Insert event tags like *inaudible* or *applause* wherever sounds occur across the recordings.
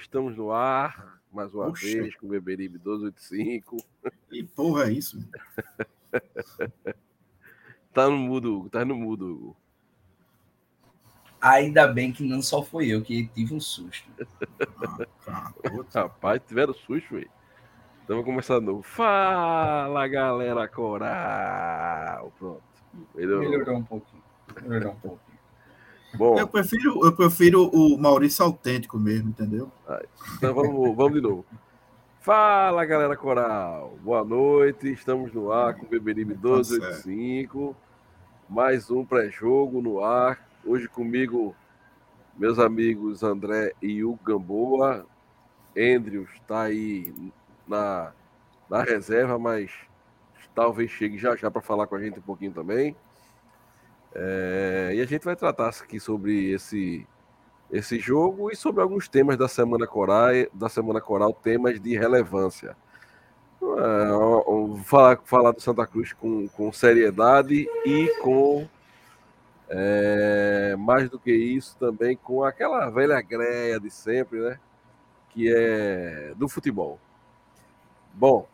Estamos no ar mais uma Puxa. vez com o Beberibe 1285. Que porra é isso? *laughs* tá no mudo, tá no mudo. Ainda bem que não só foi eu que tive um susto. Ah, Rapaz, tiveram susto, velho. Então começar de novo. Fala galera coral! Pronto. Melhorou, Melhorou um pouquinho. Melhorou um pouquinho. Bom, eu prefiro, eu prefiro o Maurício autêntico mesmo, entendeu? Então vamos, vamos de novo. Fala, galera coral. Boa noite. Estamos no ar com o Beberibe 1285. Mais um pré-jogo no ar. Hoje comigo, meus amigos André e Hugo Gamboa. Andrews está aí na, na reserva, mas talvez chegue já já para falar com a gente um pouquinho também. É, e a gente vai tratar aqui sobre esse, esse jogo e sobre alguns temas da Semana Coral, da Semana Coral temas de relevância. É, falar, falar do Santa Cruz com, com seriedade e com é, mais do que isso também com aquela velha greia de sempre, né? Que é do futebol. Bom,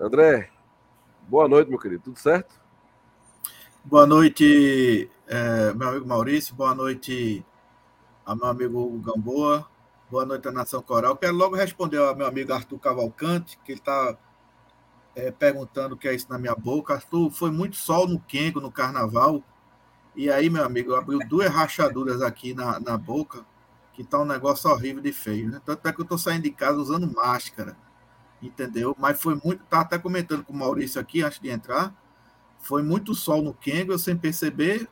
André, boa noite, meu querido. Tudo certo? Boa noite, é, meu amigo Maurício. Boa noite meu amigo Gamboa. Boa noite à Nação Coral. Quero logo responder ao meu amigo Arthur Cavalcante, que ele está é, perguntando o que é isso na minha boca. Arthur, foi muito sol no Kengo, no carnaval. E aí, meu amigo, abriu duas rachaduras aqui na, na boca, que tá um negócio horrível de feio, né? Tanto é que eu tô saindo de casa usando máscara, entendeu? Mas foi muito. Tá até comentando com o Maurício aqui antes de entrar foi muito sol no Kengo, sem perceber,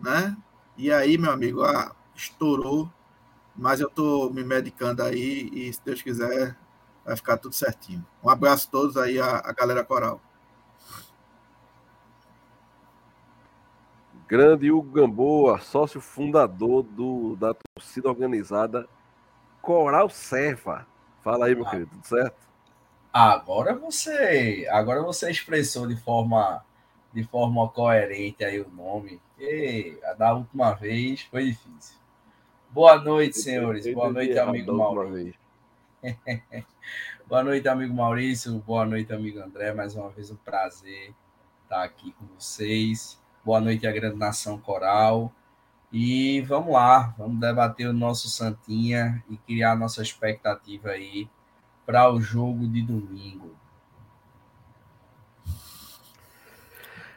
né? E aí, meu amigo, ah, estourou. Mas eu tô me medicando aí e, se Deus quiser, vai ficar tudo certinho. Um abraço a todos aí, a, a galera coral. Grande Hugo Gamboa, sócio fundador do, da torcida organizada Coral Serva. Fala aí, meu ah. querido, tudo certo? Agora você, agora você expressou de forma de forma coerente aí o nome. E da última vez foi difícil. Boa noite, senhores. Boa noite, amigo Maurício. *laughs* Boa noite, amigo Maurício. Boa noite, amigo André. Mais uma vez um prazer estar aqui com vocês. Boa noite à grande nação coral. E vamos lá, vamos debater o nosso Santinha e criar nossa expectativa aí para o jogo de domingo.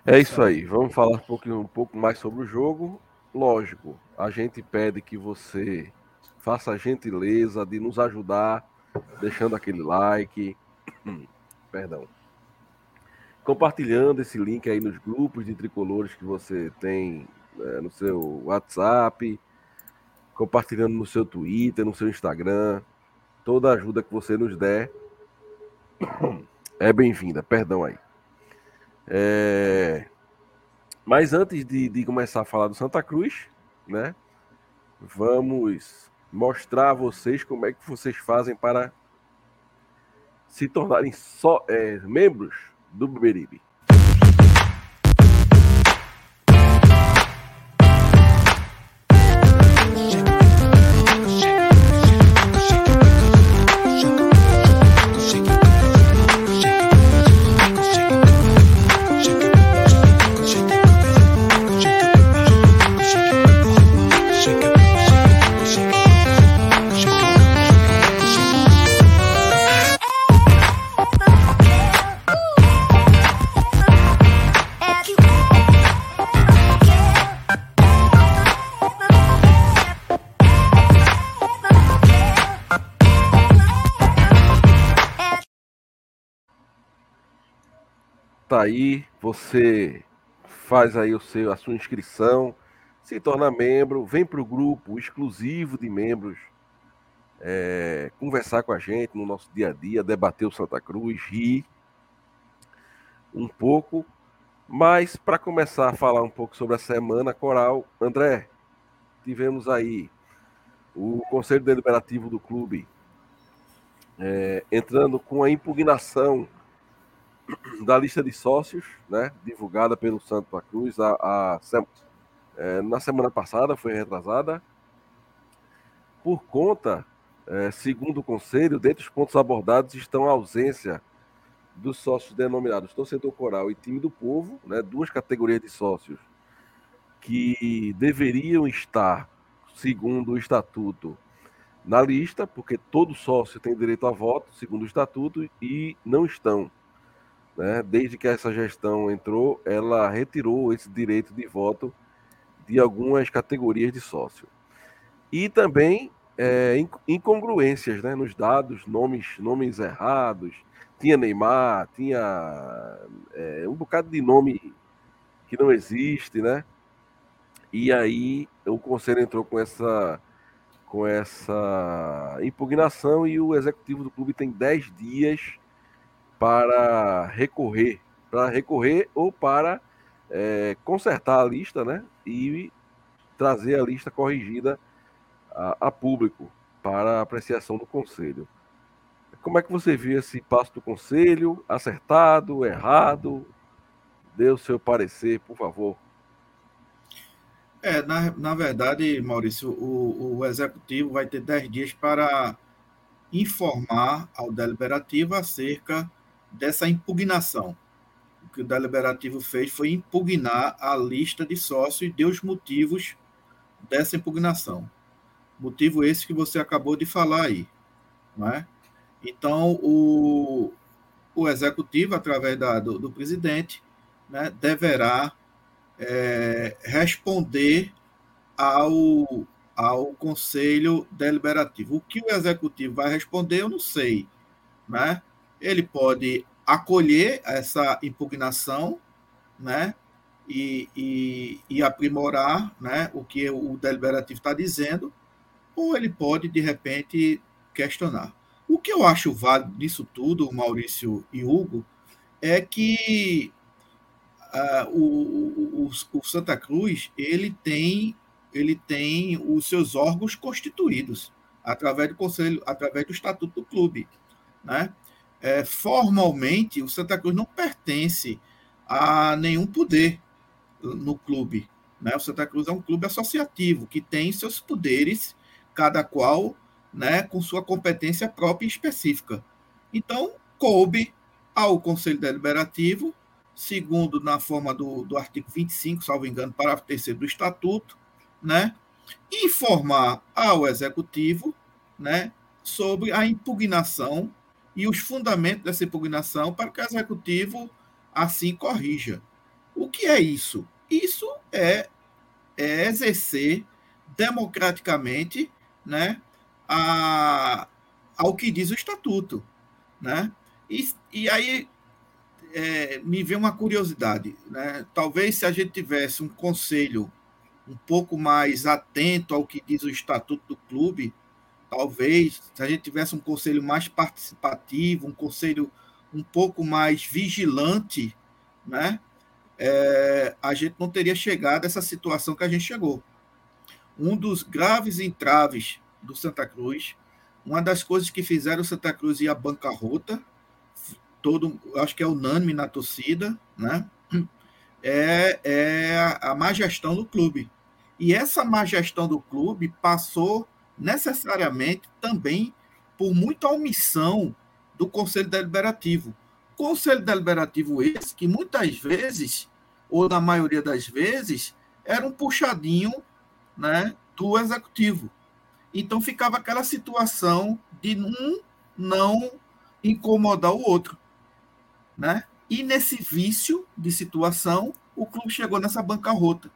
É isso aí. Vamos falar um, pouquinho, um pouco mais sobre o jogo. Lógico, a gente pede que você faça a gentileza de nos ajudar, deixando aquele like. *clears throat* Perdão. Compartilhando esse link aí nos grupos de tricolores que você tem é, no seu WhatsApp, compartilhando no seu Twitter, no seu Instagram. Toda ajuda que você nos der *clears throat* é bem-vinda. Perdão aí. É... Mas antes de, de, começar a falar do Santa Cruz, né? Vamos mostrar a vocês como é que vocês fazem para se tornarem só é, membros do Beberibe. Aí, você faz aí o seu, a sua inscrição, se torna membro, vem para o grupo exclusivo de membros, é, conversar com a gente no nosso dia a dia, debater o Santa Cruz, rir um pouco. Mas para começar a falar um pouco sobre a semana coral, André, tivemos aí o Conselho Deliberativo do clube é, entrando com a impugnação *clears throat* da lista de sócios, né, divulgada pelo Santa Cruz a, a é, na semana passada, foi retrasada, por conta, é, segundo o Conselho, dentre os pontos abordados estão a ausência dos sócios denominados torcedor coral e time do povo, né, duas categorias de sócios que deveriam estar, segundo o estatuto, na lista, porque todo sócio tem direito a voto, segundo o estatuto, e não estão. Né? Desde que essa gestão entrou, ela retirou esse direito de voto de algumas categorias de sócio. E também é, incongruências né, nos dados, nomes, nomes errados. Tinha Neymar, tinha é, um bocado de nome que não existe, né? E aí o conselho entrou com essa com essa impugnação e o executivo do clube tem 10 dias para recorrer, para recorrer ou para é, consertar a lista, né? E trazer a lista corrigida a, a, público para apreciação do conselho. Como é que você viu esse passo do conselho? Acertado, errado? Dê o seu parecer, por favor. É, na, na verdade, Maurício, o, o executivo vai ter 10 dias para informar ao deliberativo acerca dessa impugnação. O que o deliberativo fez foi impugnar a lista de sócios e deu os motivos dessa impugnação. Motivo esse que você acabou de falar aí. Não é? Então, o, o executivo, através da, do, do presidente, né, deverá é, responder ao, ao Conselho Deliberativo. O que o Executivo vai responder, eu não sei. Né? Ele pode acolher essa impugnação né? e, e, e aprimorar né? o que o Deliberativo está dizendo, ou ele pode, de repente, questionar. O que eu acho válido nisso tudo, Maurício e Hugo, é que uh, o, o, o, Santa Cruz ele tem ele tem os seus órgãos constituídos através do conselho, através do estatuto do clube, né? É, formalmente o Santa Cruz não pertence a nenhum poder no clube, né? O Santa Cruz é um clube associativo que tem seus poderes, cada qual, né, com sua competência própria e específica. Então coube ao Conselho Deliberativo segundo na forma do, do artigo 25, salvo engano, parágrafo terceiro do Estatuto, né, informar ao Executivo né, sobre a impugnação e os fundamentos dessa impugnação para que o Executivo assim corrija. O que é isso? Isso é, é exercer democraticamente né, a, ao que diz o Estatuto. Né? E, e aí é, me vê uma curiosidade. Né? Talvez se a gente tivesse um conselho um pouco mais atento ao que diz o estatuto do clube, talvez se a gente tivesse um conselho mais participativo, um conselho um pouco mais vigilante, né? É, a gente não teria chegado a essa situação que a gente chegou. Um dos graves entraves do Santa Cruz, uma das coisas que fizeram o Santa Cruz ir à bancarrota, todo, acho que é unânime na torcida, né? É, é a má gestão do clube. E essa má gestão do clube passou necessariamente também por muita omissão do Conselho Deliberativo. Conselho Deliberativo esse que muitas vezes, ou na maioria das vezes, era um puxadinho né, do Executivo. Então ficava aquela situação de um não incomodar o outro. Né? E nesse vício de situação, o clube chegou nessa bancarrota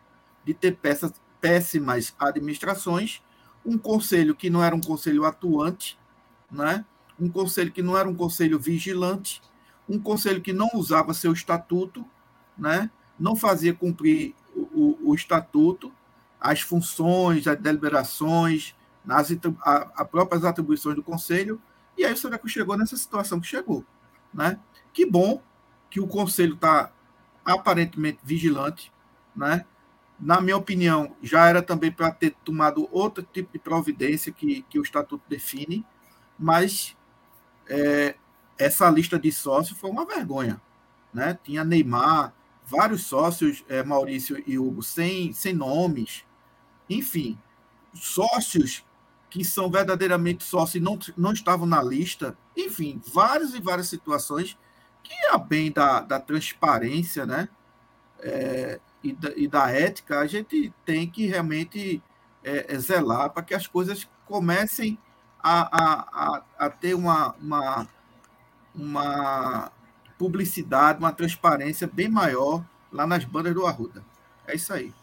de ter peças, péssimas administrações, um conselho que não era um conselho atuante, né? um conselho que não era um conselho vigilante, um conselho que não usava seu estatuto, né? não fazia cumprir o, o, estatuto, as funções, as deliberações, nas a, a próprias atribuições do conselho, e aí o Santa chegou nessa situação que chegou. Né? Que bom que o conselho está aparentemente vigilante, né? Na minha opinião, já era também para ter tomado outro tipo de providência que, que o estatuto define, mas é, essa lista de sócios foi uma vergonha. Né? Tinha Neymar, vários sócios, é, Maurício e Hugo, sem, sem nomes. Enfim, sócios que são verdadeiramente sócios e não, não estavam na lista. Enfim, várias e várias situações que, a bem da, da transparência né? É, e, da, e da ética, a gente tem que realmente é, é zelar para que as coisas comecem a, a, a, a ter uma, uma, uma publicidade, uma transparência bem maior lá nas bandas do Arruda. É isso aí.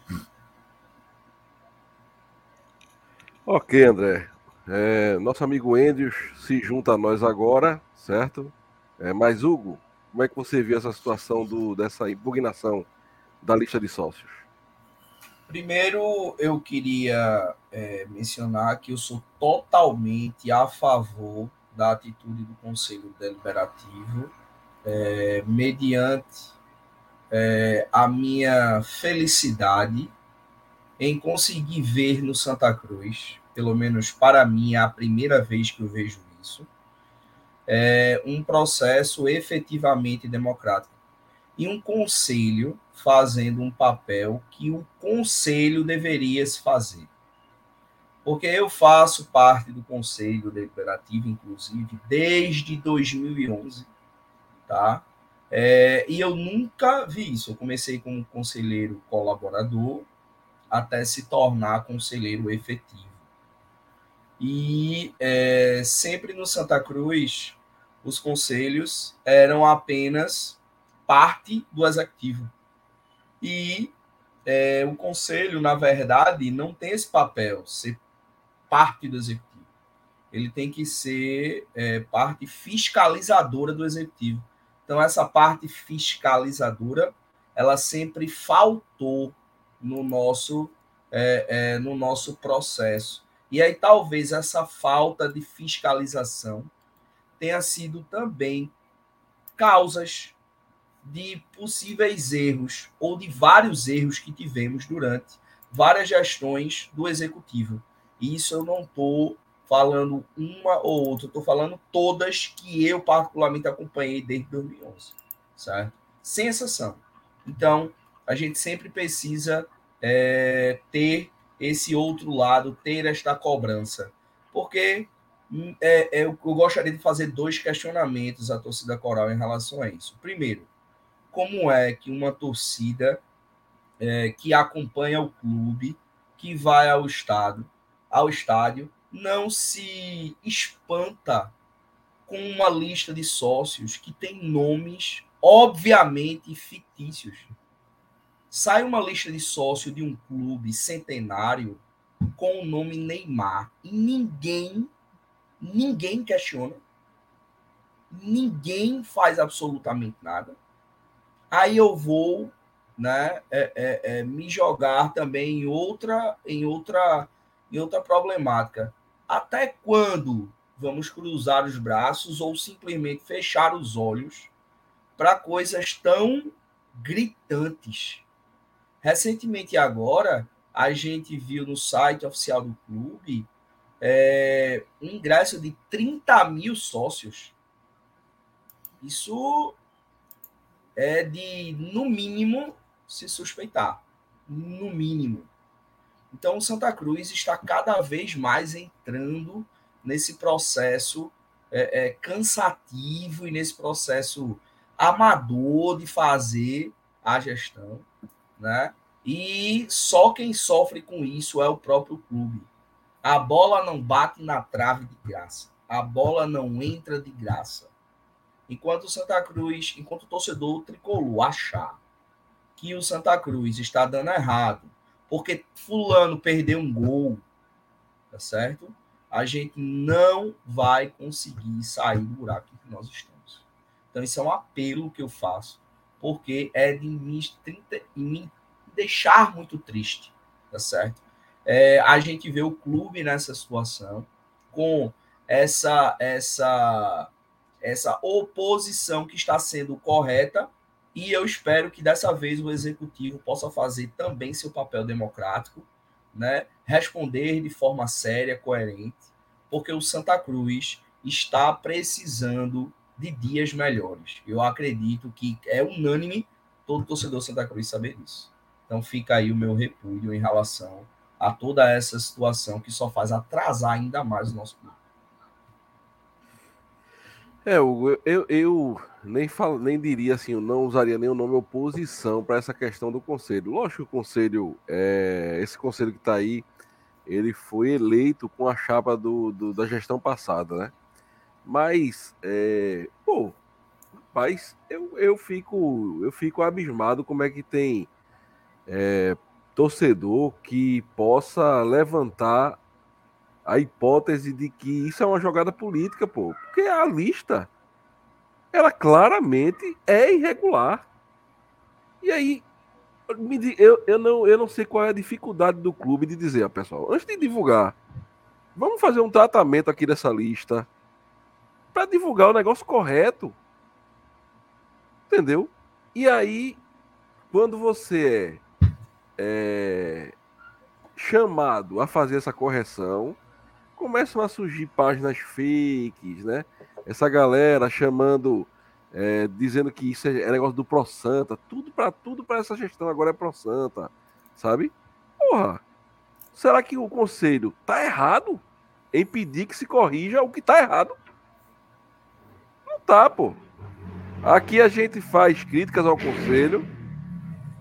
Ok, André. É, nosso amigo Andrews se junta a nós agora, certo? É, mas, Hugo, como é que você viu essa situação do, dessa impugnação da lista de sócios? Primeiro, eu queria é, mencionar que eu sou totalmente a favor da atitude do Conselho Deliberativo, é, mediante é, a minha felicidade em conseguir ver no Santa Cruz, pelo menos para mim é a primeira vez que eu vejo isso, é, um processo efetivamente democrático e um conselho fazendo um papel que o conselho deveria se fazer. Porque eu faço parte do conselho deliberativo, inclusive, desde 2011, tá? É, e eu nunca vi isso. Eu comecei como conselheiro colaborador até se tornar conselheiro efetivo. E é, sempre no Santa Cruz, os conselhos eram apenas parte do executivo. E é, o conselho, na verdade, não tem esse papel, ser parte do executivo. Ele tem que ser é, parte fiscalizadora do executivo. Então, essa parte fiscalizadora, ela sempre faltou no nosso, é, é, no nosso processo. E aí, talvez essa falta de fiscalização tenha sido também causas de possíveis erros ou de vários erros que tivemos durante várias gestões do executivo. E isso eu não estou falando uma ou outra, estou falando todas que eu particularmente acompanhei desde 2011, certo? Sem exceção. Então, a gente sempre precisa é, ter esse outro lado, ter esta cobrança. Porque hum, é, é, eu gostaria de fazer dois questionamentos à torcida coral em relação a isso. Primeiro, como é que uma torcida é, que acompanha o clube, que vai ao estado, ao estádio, não se espanta com uma lista de sócios que tem nomes obviamente fictícios. Sai uma lista de sócio de um clube centenário com o nome Neymar e ninguém ninguém questiona. Ninguém faz absolutamente nada aí eu vou né, é, é, é, me jogar também em outra, em outra, em outra problemática. Até quando vamos cruzar os braços ou simplesmente fechar os olhos para coisas tão gritantes? Recentemente agora, a gente viu no site oficial do clube é, um ingresso de 30 mil sócios. Isso é de, no mínimo, se suspeitar. No mínimo. Então, Santa Cruz está cada vez mais entrando nesse processo é, é, cansativo e nesse processo amador de fazer a gestão, né? E só quem sofre com isso é o próprio clube. A bola não bate na trave de graça. A bola não entra de graça. Enquanto o Santa Cruz, enquanto o torcedor tricolor achar que o Santa Cruz está dando errado, porque fulano perdeu um gol, tá certo? A gente não vai conseguir sair do buraco que nós estamos. Então, isso é um apelo que eu faço, porque é de me, deixar muito triste, tá certo? É, a gente vê o clube nessa situação, com essa, essa, essa oposição que está sendo correta, e eu espero que dessa vez o executivo possa fazer também seu papel democrático, né? responder de forma séria, coerente, porque o Santa Cruz está precisando de dias melhores. Eu acredito que é unânime todo torcedor Santa Cruz saber disso. Então fica aí o meu repúdio em relação a toda essa situação que só faz atrasar ainda mais o nosso clube. É, Hugo, eu, eu nem, falo, nem diria assim, eu não usaria nem o nome oposição para essa questão do conselho. Lógico que o conselho, é, esse conselho que está aí, ele foi eleito com a chapa do, do da gestão passada, né? Mas, é, pô, rapaz, eu, eu, fico, eu fico abismado como é que tem é, torcedor que possa levantar a hipótese de que isso é uma jogada política, pô. Porque a lista, ela claramente é irregular. E aí, eu, eu, não, eu não sei qual é a dificuldade do clube de dizer, ó, pessoal, antes de divulgar, vamos fazer um tratamento aqui dessa lista para divulgar o negócio correto. Entendeu? E aí, quando você é, é chamado a fazer essa correção, começam a surgir páginas fakes, né? Essa galera chamando, é, dizendo que isso é, é negócio do Pro Santa, tudo para tudo para essa gestão agora é Pro Santa, sabe? Porra, será que o conselho tá errado em pedir que se corrija o que tá errado? Não tá, pô. Aqui a gente faz críticas ao conselho,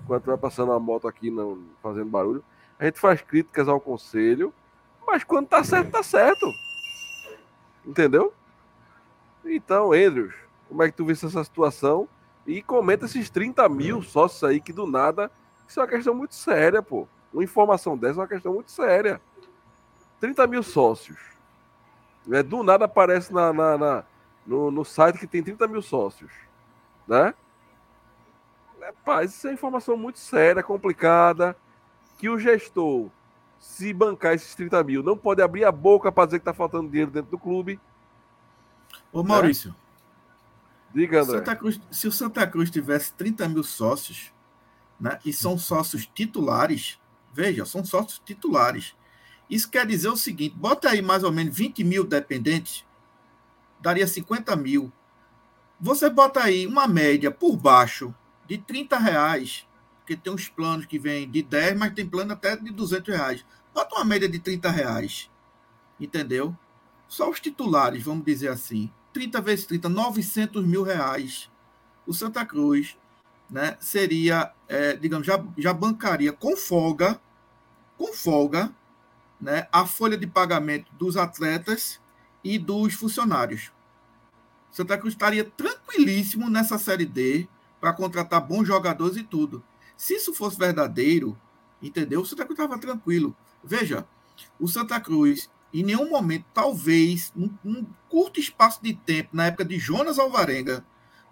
enquanto vai passando a moto aqui não fazendo barulho, a gente faz críticas ao conselho mas quando tá certo, tá certo. Entendeu? Então, Andrews, como é que tu vê essa situação? E comenta esses 30 mil sócios aí que do nada. Isso é uma questão muito séria, pô. Uma informação dessa é uma questão muito séria. 30 mil sócios. É, do nada aparece na, na, na no, no, site que tem 30 mil sócios. Né? É, paz, isso é informação muito séria, complicada. Que o gestor se bancar esses 30 mil, não pode abrir a boca para dizer que está faltando dinheiro dentro do clube. Ô Maurício. Diga, André. Santa Cruz, se o Santa Cruz tivesse 30 mil sócios, né, e são sócios titulares, veja, são sócios titulares. Isso quer dizer o seguinte: bota aí mais ou menos 20 mil dependentes, daria 50 mil. Você bota aí uma média por baixo de 30 reais porque tem uns planos que vêm de 10, mas tem plano até de 200 reais. Bota uma média de 30 reais, entendeu? Só os titulares, vamos dizer assim. 30 vezes 30, 900 mil reais. O Santa Cruz né, seria, é, digamos, já, já bancaria com folga, com folga, né, a folha de pagamento dos atletas e dos funcionários. Santa Cruz estaria tranquilíssimo nessa Série D para contratar bons jogadores e tudo. Se isso fosse verdadeiro, entendeu? O Santa Cruz estava tranquilo. Veja, o Santa Cruz, em nenhum momento, talvez, num, num, curto espaço de tempo, na época de Jonas Alvarenga,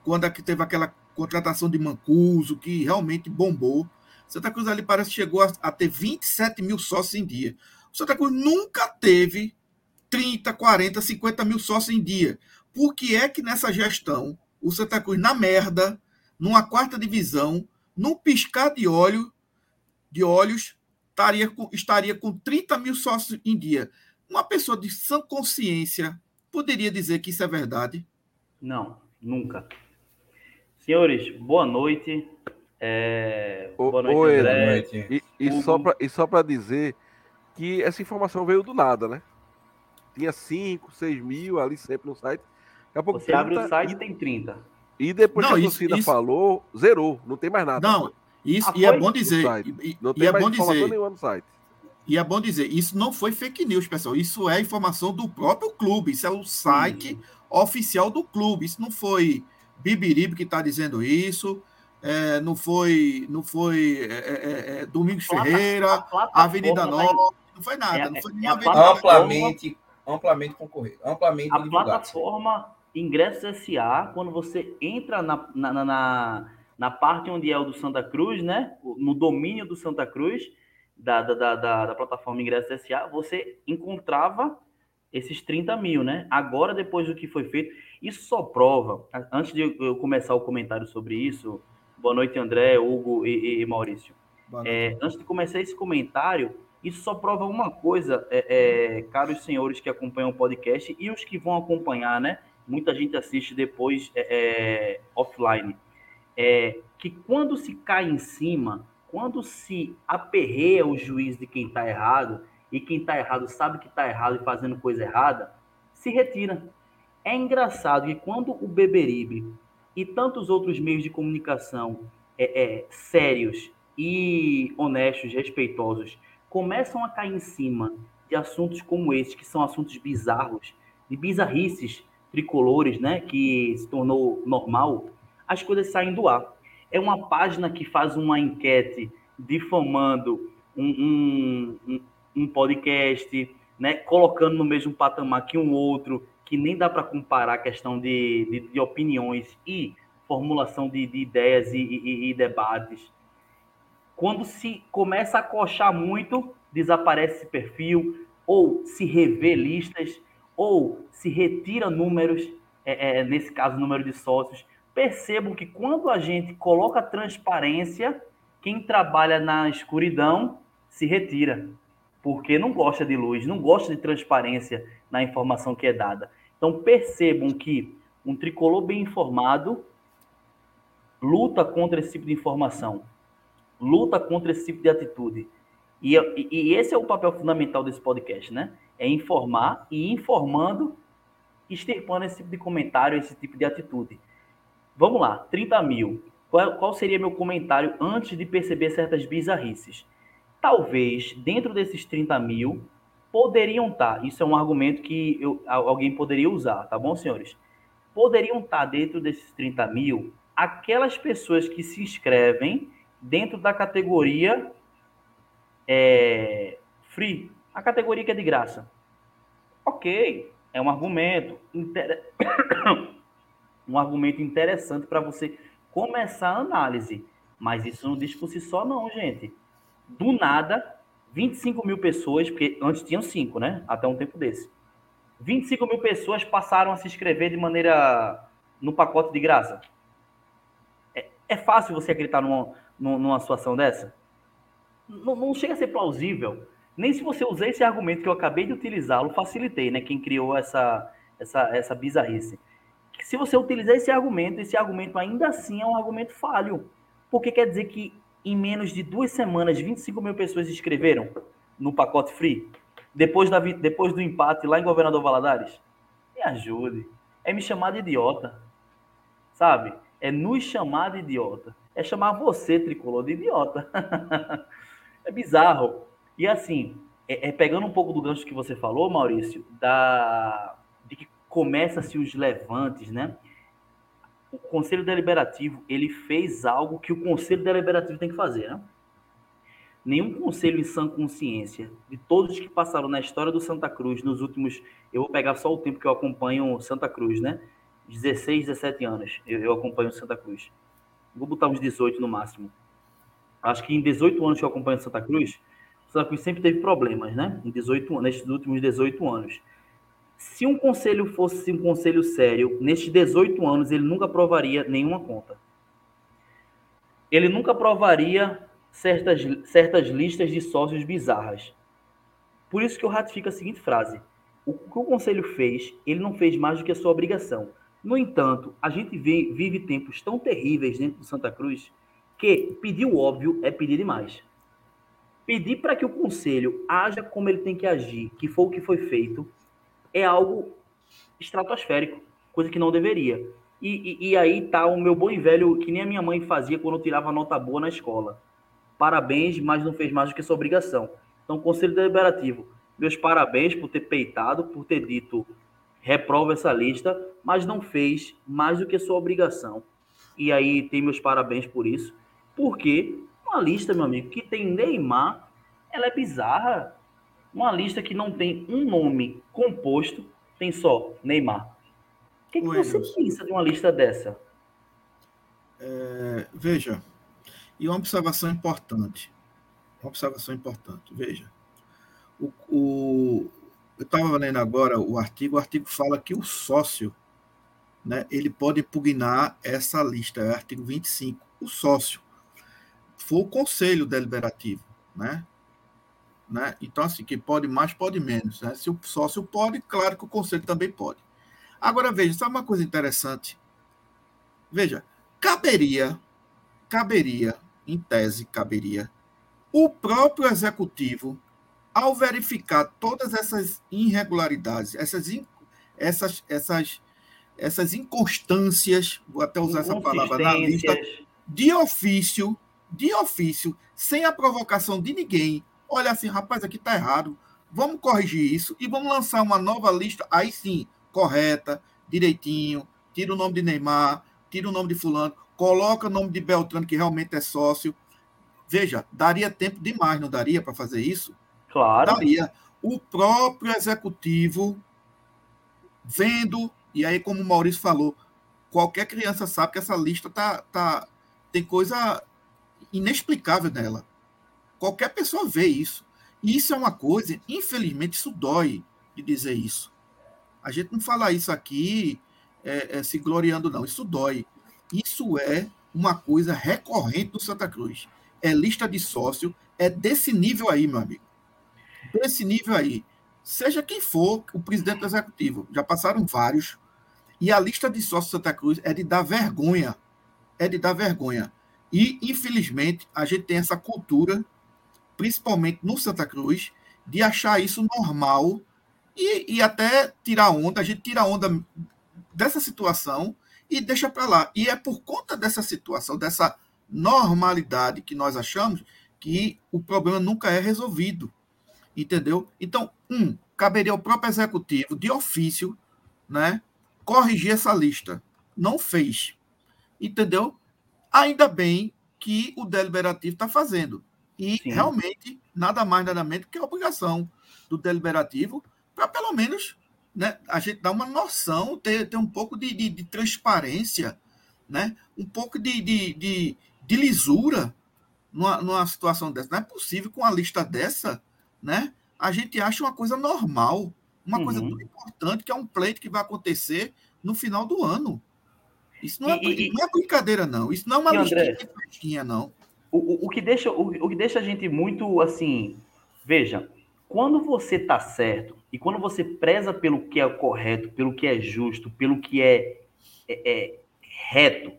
quando aqui teve aquela contratação de Mancuso, que realmente bombou, Santa Cruz ali parece que chegou a, a ter 27 mil sócios em dia. O Santa Cruz nunca teve 30, 40, 50 mil sócios em dia. Por que é que nessa gestão, o Santa Cruz, na merda, numa quarta divisão, num piscar de olho, de olhos, estaria com, estaria com 30 mil sócios em dia. Uma pessoa de sã consciência poderia dizer que isso é verdade? Não, nunca. Senhores, boa noite. É... O, boa noite, Oi, André. E, e só para e só para dizer que essa informação veio do nada, né? Tinha 5, 6 mil ali sempre no site. Daqui a pouco Você abre o site e tem 30. E depois não, que a torcida isso, falou, zerou, não tem mais nada. Não, isso, ah, e é bom dizer. E, não tem e é bom dizer, nenhuma no site. E é bom dizer, isso não foi fake news, pessoal. Isso é informação do próprio clube. Isso é o site oficial do clube. Isso não foi Bibiribe que está dizendo isso. É, não foi, não foi é, é, é Domingos Plata, Ferreira, Avenida Nova, não foi nada. não foi amplamente, amplamente concorrido, amplamente A plataforma Ingressos SA, quando você entra na, na, na, na, parte onde é o do Santa Cruz, né? No domínio do Santa Cruz, da, da, da, da plataforma Ingressos SA, você encontrava esses 30 mil, né? Agora, depois do que foi feito, isso só prova. Antes de eu começar o comentário sobre isso, boa noite, André, Hugo e, e Maurício. É, antes de começar esse comentário, isso só prova uma coisa, é, é, caros senhores que acompanham o podcast e os que vão acompanhar, né? Muita gente assiste depois é, é, offline. É, que quando se cai em cima, quando se aperreia o juiz de quem está errado, e quem está errado sabe que está errado e fazendo coisa errada, se retira. É engraçado que quando o Beberibe e tantos outros meios de comunicação é, é, sérios e honestos, respeitosos, começam a cair em cima de assuntos como esse, que são assuntos bizarros, de bizarrices tricolores, né, que se tornou normal, as coisas saem do ar. É uma página que faz uma enquete difamando um, um, um podcast, né, colocando no mesmo patamar que um outro, que nem dá para comparar a questão de, de, de, opiniões e formulação de, de ideias e, e, e debates. Quando se começa a coxar muito, desaparece esse perfil, ou se revê listas, ou se retira números, é, é, nesse caso, número de sócios. Percebam que quando a gente coloca transparência, quem trabalha na escuridão se retira, porque não gosta de luz, não gosta de transparência na informação que é dada. Então percebam que um tricolor bem informado luta contra esse tipo de informação luta contra esse tipo de atitude. E, e, esse é o papel fundamental desse podcast, né? É informar e informando, extirpando esse tipo de comentário, esse tipo de atitude. Vamos lá, 30 mil. Qual, qual seria meu comentário antes de perceber certas bizarrices? Talvez, dentro desses 30 mil, poderiam estar, tá, isso é um argumento que eu, alguém poderia usar, tá bom, senhores? Poderiam estar tá dentro desses 30 mil aquelas pessoas que se inscrevem dentro da categoria é, free, a categoria que é de graça. Ok, é um argumento, inter... *coughs* um argumento interessante para você começar a análise. Mas isso não diz por si só, não, gente. Do nada, 25 mil pessoas, porque antes tinham 5, né? Até um tempo desse. 25 mil pessoas passaram a se inscrever de maneira no pacote de graça. É, é fácil você acreditar numa, numa situação dessa? Não, não, chega a ser plausível. Nem se você usar esse argumento que eu acabei de utilizá-lo, facilitei, né? Quem criou essa, essa, essa bizarrice. Se você utilizar esse argumento, esse argumento ainda assim é um argumento falho. Porque quer dizer que em menos de duas semanas, 25 mil pessoas se inscreveram no pacote free? Depois, da, depois do empate lá em Governador Valadares? Me ajude. É me chamar de idiota. Sabe? É nos chamar de idiota é chamar você, tricolor, de idiota. *laughs* é bizarro. E assim, é, é, pegando um pouco do gancho que você falou, Maurício, da, de que começa-se os levantes, né? O Conselho Deliberativo, ele fez algo que o Conselho Deliberativo tem que fazer, né? Nenhum conselho em sã consciência, de todos que passaram na história do Santa Cruz nos últimos. Eu vou pegar só o tempo que eu acompanho Santa Cruz, né? 16, 17 anos eu, eu acompanho Santa Cruz vou botar uns 18 no máximo. Acho que em 18 anos que eu acompanho Santa Cruz, Santa Cruz sempre teve problemas, né? Em 18 anos, nesses últimos 18 anos. Se um conselho fosse um conselho sério, nesses 18 anos ele nunca aprovaria nenhuma conta. Ele nunca aprovaria certas, certas listas de sócios bizarras. Por isso que eu ratifico a seguinte frase: o que o conselho fez, ele não fez mais do que a sua obrigação. No entanto, a gente vive tempos tão terríveis dentro do Santa Cruz que pedir o óbvio é pedir demais. Pedir para que o conselho haja como ele tem que agir, que foi o que foi feito, é algo estratosférico, coisa que não deveria. E, e, e aí tá o meu bom e velho, que nem a minha mãe fazia quando eu tirava nota boa na escola. Parabéns, mas não fez mais do que sua obrigação. Então, Conselho Deliberativo, meus parabéns por ter peitado, por ter dito reprova essa lista, mas não fez mais do que sua obrigação. E aí tem meus parabéns por isso, porque uma lista, meu amigo, que tem Neymar, ela é bizarra. Uma lista que não tem um nome composto, tem só Neymar. O que, que você pensa de uma lista dessa? É, veja, e uma observação importante. Uma observação importante. Veja, o, o eu estava lendo agora o artigo, o artigo fala que o sócio, né, ele pode impugnar essa lista, é o artigo 25. O sócio foi o conselho deliberativo, né? Né? Então, assim, que pode mais, pode menos. Né? Se o sócio pode, claro que o conselho também pode. Agora, veja, sabe uma coisa interessante? Veja, caberia, caberia, em tese, caberia, o próprio executivo, ao verificar todas essas irregularidades, essas, essas, essas, essas inconstâncias, vou até usar essa palavra na lista, de ofício, de ofício, sem a provocação de ninguém, olha assim, rapaz, aqui está errado, vamos corrigir isso e vamos lançar uma nova lista, aí sim, correta, direitinho, tira o nome de Neymar, tira o nome de fulano, coloca o nome de Beltrano, que realmente é sócio. Veja, daria tempo demais, não daria para fazer isso? Claro. Daria. O próprio executivo vendo, e aí, como o Maurício falou, qualquer criança sabe que essa lista tá, tá, tem coisa inexplicável nela. Qualquer pessoa vê isso. E isso é uma coisa, infelizmente, isso dói de dizer isso. A gente não fala isso aqui é, é, se gloriando, não. Isso dói. Isso é uma coisa recorrente do Santa Cruz. É lista de sócio, é desse nível aí, meu amigo. Desse nível aí. Seja quem for o presidente do executivo. Já passaram vários. E a lista de sócios Santa Cruz é de dar vergonha. É de dar vergonha. E, infelizmente, a gente tem essa cultura principalmente no Santa Cruz, de achar isso normal e, e até tirar onda. A gente tira onda dessa situação e deixa para lá. E é por conta dessa situação, dessa normalidade que nós achamos que o problema nunca é resolvido. Entendeu? Então, um, caberia ao próprio executivo, de ofício, né, corrigir essa lista. Não fez. Entendeu? Ainda bem que o deliberativo está fazendo. E Sim. realmente, nada mais, nada menos que a obrigação do deliberativo para pelo menos né, a gente dar uma noção, ter, ter um pouco de, de, de transparência, né, um pouco de, de, de, lisura numa, numa situação dessa. Não é possível com uma lista dessa, né? A gente acha uma coisa normal, uma uhum. coisa muito importante, que é um pleito que vai acontecer no final do ano. Isso não, é, e, não é brincadeira, não. Isso não é uma festinha, não o, o, que deixa, o, o que deixa a gente muito assim. Veja, quando você tá certo e quando você preza pelo que é correto, pelo que é justo, pelo que é, é, é reto,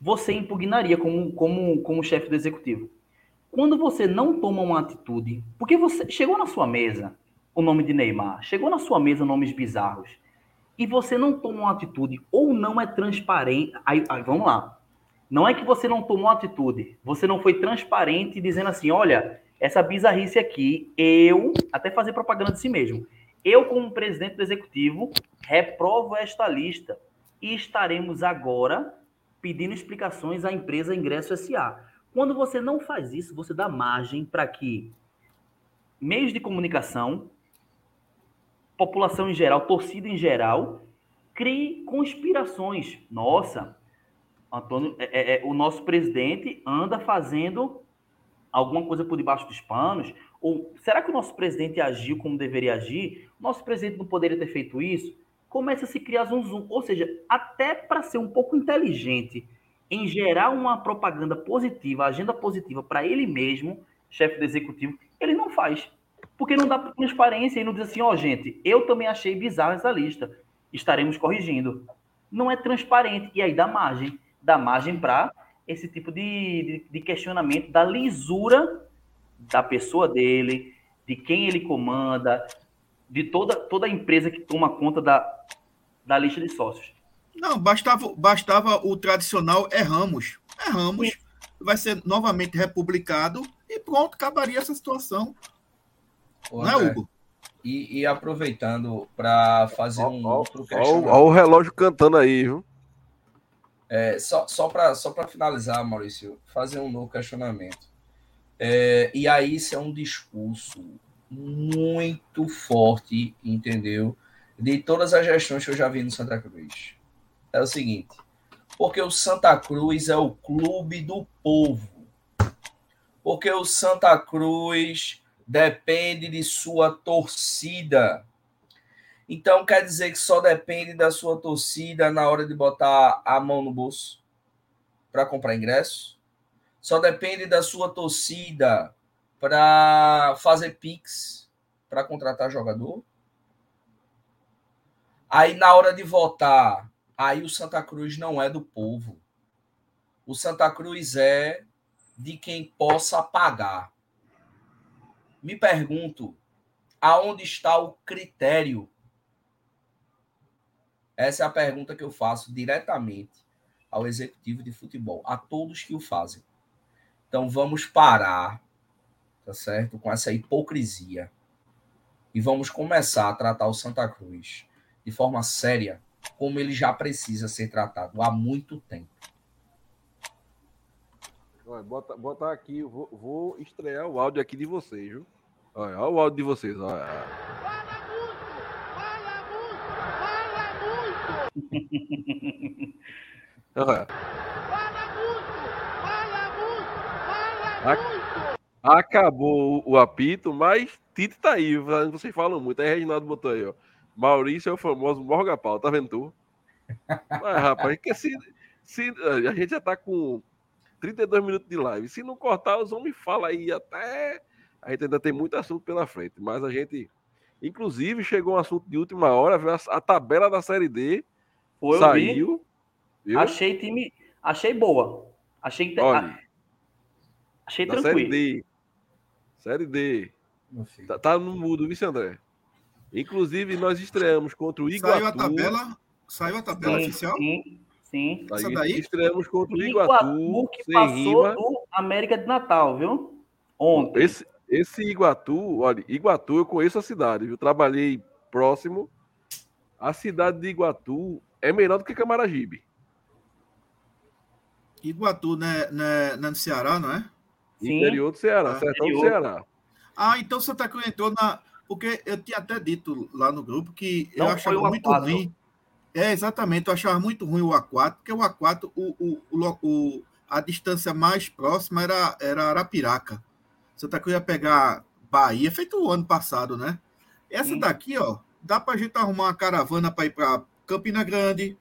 você impugnaria como, como, como chefe do executivo. Quando você não toma uma atitude, porque você chegou na sua mesa o nome de Neymar, chegou na sua mesa nomes bizarros, e você não toma uma atitude ou não é transparente, aí, aí vamos lá, não é que você não tomou atitude, você não foi transparente dizendo assim, olha, essa bizarrice aqui, eu, até fazer propaganda de si mesmo, eu como presidente do executivo, reprovo esta lista e estaremos agora pedindo explicações à empresa Ingresso SA. Quando você não faz isso, você dá margem para que meios de comunicação, população em geral, torcida em geral, crie conspirações. Nossa, Antônio, é, é, é, o nosso presidente anda fazendo alguma coisa por debaixo dos panos? Ou será que o nosso presidente agiu como deveria agir? Nosso presidente não poderia ter feito isso? Começa a se criar zoom zoom. Ou seja, até para ser um pouco inteligente em gerar uma propaganda positiva, agenda positiva para ele mesmo, chefe do executivo, ele não faz. Porque não dá transparência e não diz assim, ó, oh, gente, eu também achei bizarro essa lista. Estaremos corrigindo. Não é transparente. E aí dá margem dá margem para esse tipo de, de, de, questionamento da lisura da pessoa dele, de quem ele comanda, de toda, toda a empresa que toma conta da, da lista de sócios. Não, bastava, bastava o tradicional erramos. Erramos, Sim. vai ser novamente republicado e pronto, acabaria essa situação. Ô, Não é, Hugo? E, e aproveitando para fazer um outro questionamento. Olha o relógio cantando aí, viu? É, só só para só finalizar, Maurício, fazer um novo questionamento. É, e aí, isso é um discurso muito forte, entendeu? de todas as gestões que eu já vi no Santa Cruz. É o seguinte: porque o Santa Cruz é o clube do povo. Porque o Santa Cruz depende de sua torcida. Então quer dizer que só depende da sua torcida na hora de botar a mão no bolso para comprar ingresso? Só depende da sua torcida para fazer pix para contratar jogador? Aí na hora de votar, aí o Santa Cruz não é do povo. O Santa Cruz é de quem possa pagar. Me pergunto, aonde está o critério? Essa é a pergunta que eu faço diretamente ao executivo de futebol, a todos que o fazem. Então vamos parar, tá certo? Com essa hipocrisia. E vamos começar a tratar o Santa Cruz de forma séria, como ele já precisa ser tratado há muito tempo. Olha, bota, bota aqui, vou, vou, estrear o áudio aqui de vocês, viu? Olha, olha o áudio de vocês, olha. Fala muito! Fala muito! Fala muito! olha. Fala muito! Fala muito! Fala muito! Acabou o apito, mas Tito tá aí, vocês falam muito. Aí Reginaldo botou aí, ó. Maurício é o famoso morga pau, tá vendo tu? Mas, rapaz, que se, se, a gente já tá com 32 minutos de live. Se não cortar, os homens falam aí até. A gente ainda tem muito assunto pela frente, mas a gente. Inclusive, chegou um assunto de última hora, a, a tabela da Série D Foi, saiu. Achei time. Achei boa. Achei. Olha, achei tranquilo. Série D. Série D. Tá, tá no mudo, viu, André? Inclusive, nós estreamos contra o Iguatu. Saiu a tabela, saiu a tabela sim, oficial? Sim, sim. Essa daí? Estreamos contra o Iguatu, Iguatu que passou rima. do América de Natal, viu? Ontem. Esse, esse Iguatu, olha, Iguatu eu conheço a cidade, viu? Trabalhei próximo. A cidade de Iguatu é menor do que Camaragibe. Iguatu, né, né, no Ceará, não é? Sim. Interior do Ceará, ah, sertão do Ceará. Ah, então Santa Cruz entrou na, porque eu tinha até dito lá no grupo que Não eu achava muito ruim. É, exatamente, eu achava muito ruim o A4, porque o A4, o, o, o, a distância mais próxima era, era Arapiraca. Santa Cruz ia pegar Bahia, feito o ano passado, né? Essa Sim. daqui, ó, dá para a gente arrumar uma caravana para ir para Campina Grande,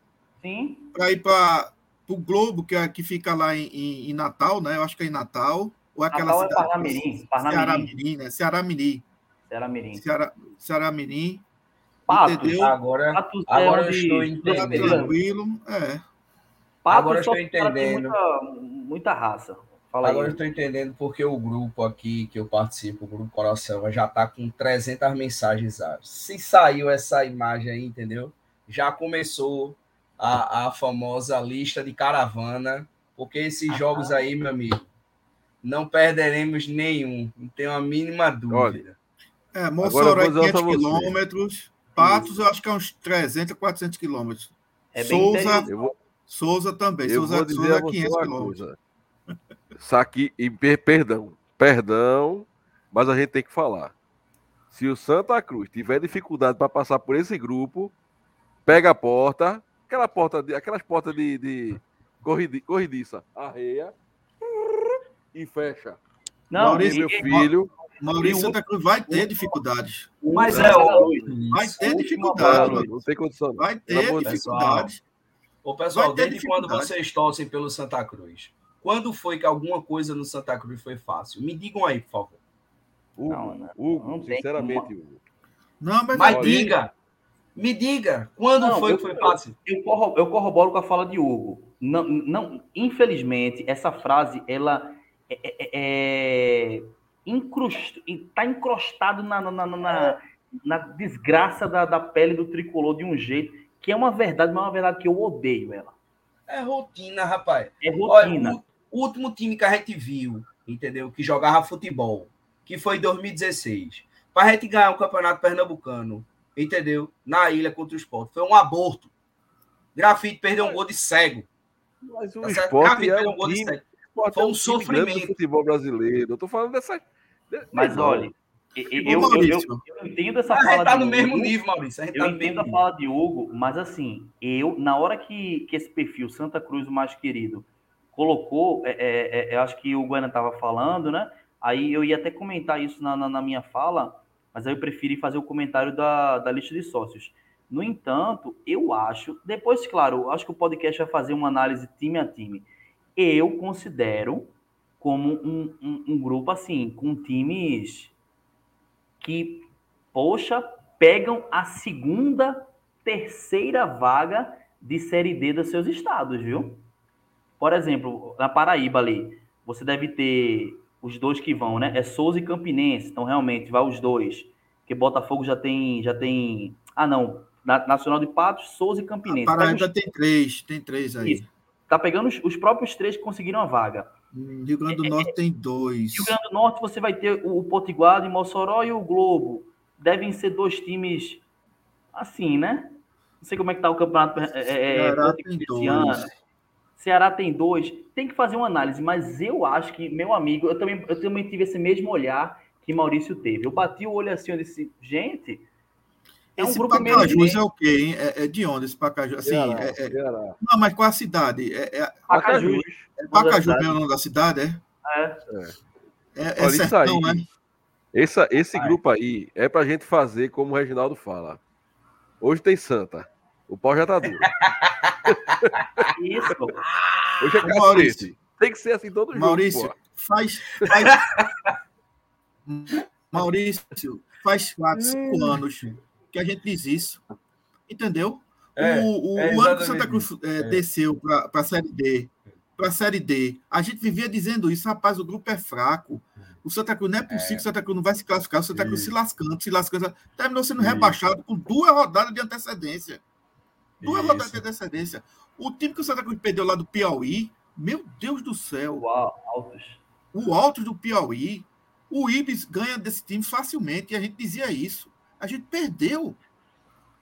para ir para o Globo, que, é, que fica lá em, em, em, Natal, né? Eu acho que é em Natal. Ou é aquela Natal cidade, é Parnamirim. Né? Ceará Mirim. Ceará Mirim. Ceará, Ceará Mirim. Patos, entendeu? Agora, Patos agora eu estou entendendo. Tranquilo, é. Patos agora eu estou entendendo. Muita, muita raça. Fala agora aí. eu estou entendendo porque o grupo aqui que eu participo, o Grupo Coração, já está com 300 mensagens. Se saiu essa imagem aí, entendeu? Já começou a, a famosa lista de caravana, porque esses ah, jogos aí, meu amigo, não perderemos nenhum, não tenho a mínima dúvida. Olha, é, Mossoró é 500 quilômetros. Patos, eu acho que é uns 300, 400 quilômetros. É Souza, vou... Souza também. Eu Souza, vou dizer Souza é 500 quilômetros. *laughs* Saque, e perdão, perdão, mas a gente tem que falar. Se o Santa Cruz tiver dificuldade para passar por esse grupo, pega a porta, aquela porta de, aquelas portas de, de corridi, corridiça, arreia e fecha. Não, Maurício, meu filho, Maurício Santa Cruz vai ter dificuldades. Mas é, ó, vai ter dificuldades. Não tem condição. Vai ter dificuldades. Ô, pessoal, desde quando vocês torcem pelo Santa Cruz? Quando foi que alguma coisa no Santa Cruz foi fácil? Me digam aí, por favor. Hugo, não, não, Hugo não sinceramente, Hugo. Não, mas, mas diga. Me diga, quando não, foi que foi fácil? Eu, eu corroboro com a fala de Hugo. Não, não, infelizmente, essa frase, ela é, é, é está encrostado na, na, na, na desgraça da, da, pele do tricolor de um jeito que é uma verdade, mas é uma verdade que eu odeio ela. É rotina, rapaz. É rotina. Olha, o último time que a gente viu, entendeu? Que jogava futebol, que foi em 2016. Para a gente ganhar o Campeonato Pernambucano, entendeu? Na ilha contra o esporte. Foi um aborto. Grafite perdeu um gol de cego. Mas o tá esporte é um, um time, Foi um, um sofrimento. Do futebol brasileiro. Eu tô falando dessa mas olha, Eu, eu, eu, eu, entendo essa fala. A gente tá no Hugo, mesmo nível, Maurício. eu tá entendo a fala de Hugo, mas assim, eu, na hora que, que esse perfil Santa Cruz, o mais querido, colocou, é, é, é, acho que o Guana estava falando, né? Aí eu ia até comentar isso na, na, na, minha fala, mas aí eu preferi fazer o comentário da, da lista de sócios. No entanto, eu acho, depois, claro, acho que o podcast vai fazer uma análise time a time. Eu considero como um, um, um grupo assim, com times que, poxa, pegam a segunda, terceira vaga de Série D dos seus estados, viu? Por exemplo, na Paraíba ali, você deve ter os dois que vão, né? É Souza e Campinense, então realmente vai os dois. Porque Botafogo já tem, já tem. Ah, não. Nacional de Patos, Souza e Campinense. A Paraíba os... tem três, tem três aí. Isso. Tá pegando os, os próprios três que conseguiram a vaga. Rio Grande do é, Norte é, tem dois. Rio Grande do Norte você vai ter o Potiguar de Mossoró e o Globo. Devem ser dois times assim, né? Não sei como é que tá o campeonato é, é, é Ceará tem dois. Ceará tem dois. Tem que fazer uma análise, mas eu acho que, meu amigo, eu também, eu também tive esse mesmo olhar que Maurício teve. Eu bati o olho assim e disse, gente, é um esse grupo Pacajus é o quê, hein? É, é, de onde esse Pacajus? Assim, Ceará, é, é... Não, mas qual a cidade? É, é... Pacajus. É Pacajus é o nome da cidade, é? É. É, é sertão, né? Essa, esse Ai. grupo aí é pra gente fazer como o Reginaldo fala. Hoje tem Santa. O pau já tá duro. *laughs* Isso. *laughs* Hoje é Maurício. Tem que ser assim todo jogo. Maurício, faz, faz... *laughs* Maurício, faz quatro, cinco hum. anos que a gente diz isso. Entendeu? É, o, o, é o ano que Santa Cruz é, é. desceu para a Série D, para a Série D, a gente vivia dizendo isso, rapaz, o grupo é fraco. O Santa Cruz não é possível, é. o Santa Cruz não vai se classificar, o Santa Cruz isso. se lascando, se lascando. Terminou sendo isso. rebaixado com duas rodadas de antecedência. Duas isso. rodadas de antecedência. O time que o Santa Cruz perdeu lá do Piauí, meu Deus do céu. Uau, altos. O Altos do Piauí, o Ibis ganha desse time facilmente, e a gente dizia isso. A gente perdeu.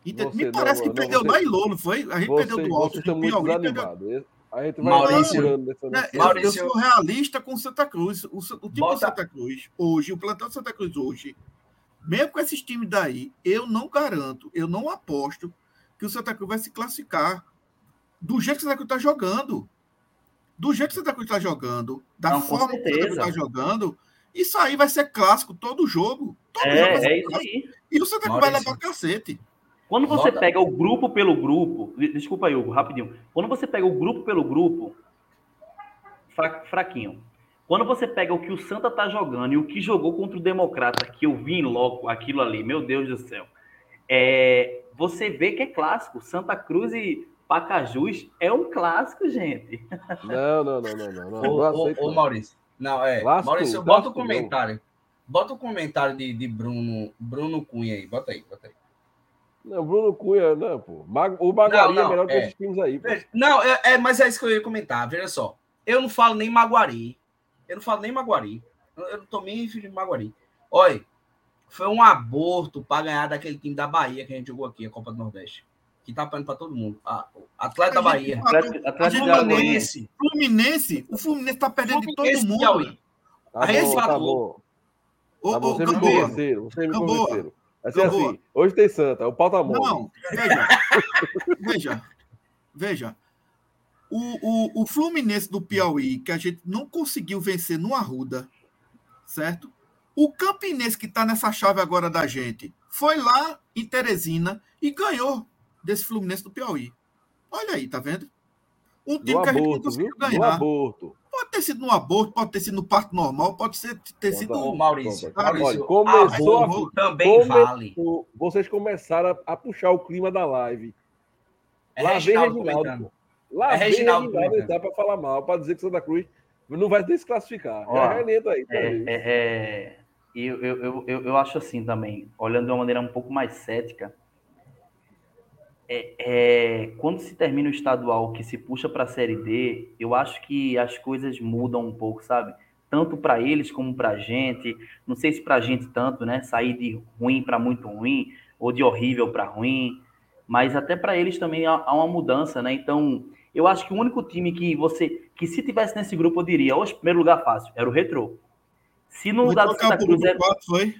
Você, Me parece não, que perdeu você, lá em Lolo, foi? A gente você, perdeu do Alto do Piauí. Perdeu... A gente vai Maurício, né, eu, eu, sou realista com Santa Cruz. O, o time Bota... do Santa Cruz, hoje, o plantão do Santa Cruz hoje, mesmo com esses times daí, eu não garanto, eu não aposto que o Santa Cruz vai se classificar do jeito que o Santa Cruz está jogando. Do jeito que o Santa Cruz está jogando, da não, forma que o Santa Cruz está jogando, isso aí vai ser clássico todo jogo. Todo é, jogo é isso aí. E o Santa Cruz vai levar cacete. Quando você Bota. pega o grupo pelo grupo, desculpa aí, Hugo, rapidinho. Quando você pega o grupo pelo grupo, fraquinho. Quando você pega o que o Santa tá jogando e o que jogou contra o Democrata, que eu vi em loco aquilo ali, meu Deus do céu. É, você vê que é clássico. Santa Cruz e Pacajus é um clássico, gente. Não, não, não, não, não. não. Ô, ô, ô, Maurício, não, é. Clássico, Maurício, bota o um comentário. Não. Bota o um comentário de, de Bruno, Bruno Cunha aí. Bota aí, bota aí. Não, Bruno Cunha, não, pô. O Maguari é melhor que é. esses times aí. Pô. Não, é, é, mas é isso que eu ia comentar. Veja só. Eu não falo nem Maguari. Eu não falo nem Maguari. Eu não tô nem filho de Maguari. Olha, foi um aborto para ganhar daquele time da Bahia que a gente jogou aqui, a Copa do Nordeste. Que tá apanhando para todo mundo. A, Atlético da Bahia. Atlético, Atlético Fluminense. Fluminense. O Fluminense tá perdendo Fluminense de todo mundo. Tá a gente falou. Tá bom, você me convenceram. Você me convenceram. Assim, assim, hoje tem Santa, o pau tá mole. Não, veja. veja. Veja. O, o, o Fluminense do Piauí, que a gente não conseguiu vencer no Arruda, certo? O Campinense, que está nessa chave agora da gente, foi lá em Teresina e ganhou desse Fluminense do Piauí. Olha aí, tá vendo? Um time que a gente não conseguiu ganhar. aborto. Pode ter sido no aborto, pode ter sido no parto normal, pode ser, ter sido. Ô, Maurício, Maurício, Olha, começou a, também vale. Vocês começaram a, a, puxar o clima da live. É Lá Reginaldo vem Reginaldo. Lá é Reginaldo, Reginaldo entrar para falar mal, para dizer que Santa Cruz não vai desclassificar. Ó, é aí. Tá é, é, é, eu, eu, eu, eu acho assim também, olhando de uma maneira um pouco mais cética é, é, quando se termina o estadual que se puxa para a Série D, eu acho que as coisas mudam um pouco, sabe? Tanto para eles como para a gente. Não sei se para a gente tanto, né? Sair de ruim para muito ruim, ou de horrível para ruim. Mas até para eles também há, há, uma mudança, né? Então, eu acho que o único time que você. que se tivesse nesse grupo, eu diria, hoje, primeiro lugar fácil, era o Retrô. Se no lugar do Santa Cruz. Era... foi?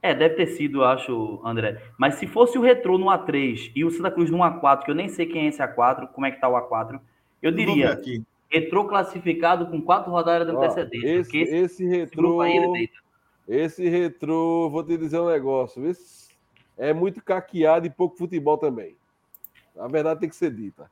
É, deve ter sido, acho, André. Mas se fosse o Retrô no A3 e o Santa Cruz no A4, que eu nem sei quem é esse A4, como é que tá o A4, eu diria Retrô classificado com quatro rodadas de antecedência. Esse, esse, esse Retrô... Esse Retrô, vou te dizer um negócio. Esse é muito caqueado e pouco futebol também. A verdade tem que ser dita.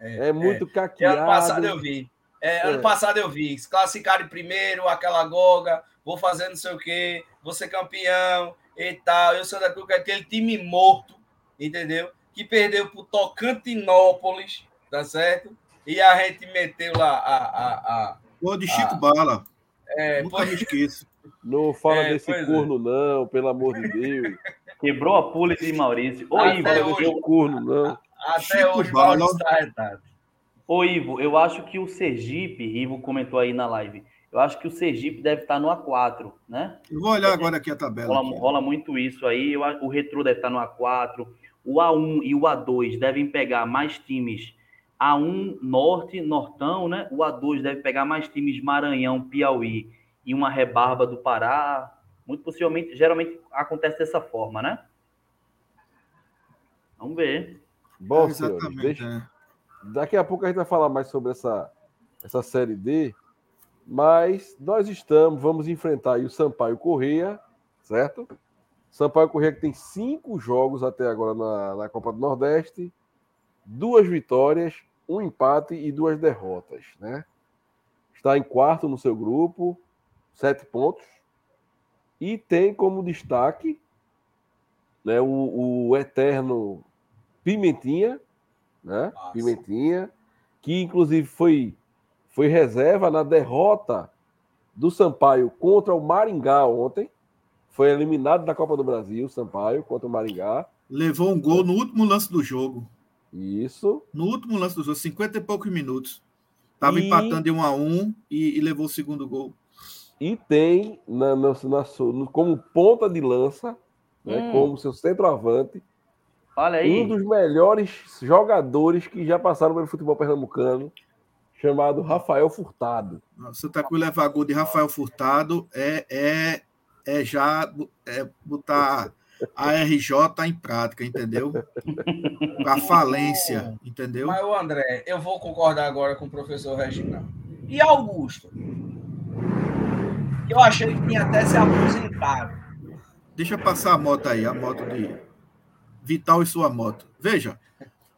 É, é muito é. caqueado. Ano passado eu vi. É, ano é. passado eu vi. Se classificar em primeiro, aquela goga, vou fazer não sei o quê, vou ser campeão e tal. Eu sou da Cruz, aquele time morto, entendeu? Que perdeu pro Tocantinópolis, tá certo? E a gente meteu lá a. a, a Pô, de Chico a, Bala. É, Nunca me esqueço. Não fala é, desse é. corno, é. não, pelo amor de Deus. Quebrou a pule de Maurício. Ô, Ivo, hoje, corno, não. Até Chico hoje, Bala. está retado. Ô, Ivo, eu acho que o Sergipe, Ivo comentou aí na live, eu acho que o Sergipe deve estar no A4, né? Eu vou olhar agora aqui a tabela. Rola, aqui. rola muito isso aí. Eu, o Retro deve estar no A4. O A1 e o A2 devem pegar mais times. A1 Norte, Nortão, né? O A2 deve pegar mais times Maranhão, Piauí e uma rebarba do Pará. Muito possivelmente, geralmente acontece dessa forma, né? Vamos ver. Bom, é, senhores, deixa... É. daqui a pouco a gente vai falar mais sobre essa, essa série D. Mas nós estamos, vamos enfrentar o Sampaio Correia, certo? Sampaio Correia que tem cinco jogos até agora na, na Copa do Nordeste, duas vitórias, um empate e duas derrotas, né? Está em quarto no seu grupo, sete pontos, e tem como destaque né, o, o eterno Pimentinha, né? Nossa. Pimentinha, que inclusive foi foi reserva na derrota do Sampaio contra o Maringá ontem. Foi eliminado da Copa do Brasil, Sampaio, contra o Maringá. Levou um gol no último lance do jogo. Isso. No último lance do jogo, 50 e poucos minutos. Estava e... empatando de 1 a 1 e, e, levou o segundo gol. E tem na, na, na, como ponta de lança, né, hum. como seu centroavante, Olha aí. um dos melhores jogadores que já passaram pelo futebol pernambucano, chamado Rafael Furtado. Santa Cruz levar gol de Rafael Furtado é, é, é já é botar a RJ em prática, entendeu? A falência, entendeu? Mas, o André, eu vou concordar agora com o professor Reginaldo. E Augusto? Eu achei que tinha até se aposentado. Deixa passar a moto aí, a moto de Vital e sua moto. Veja,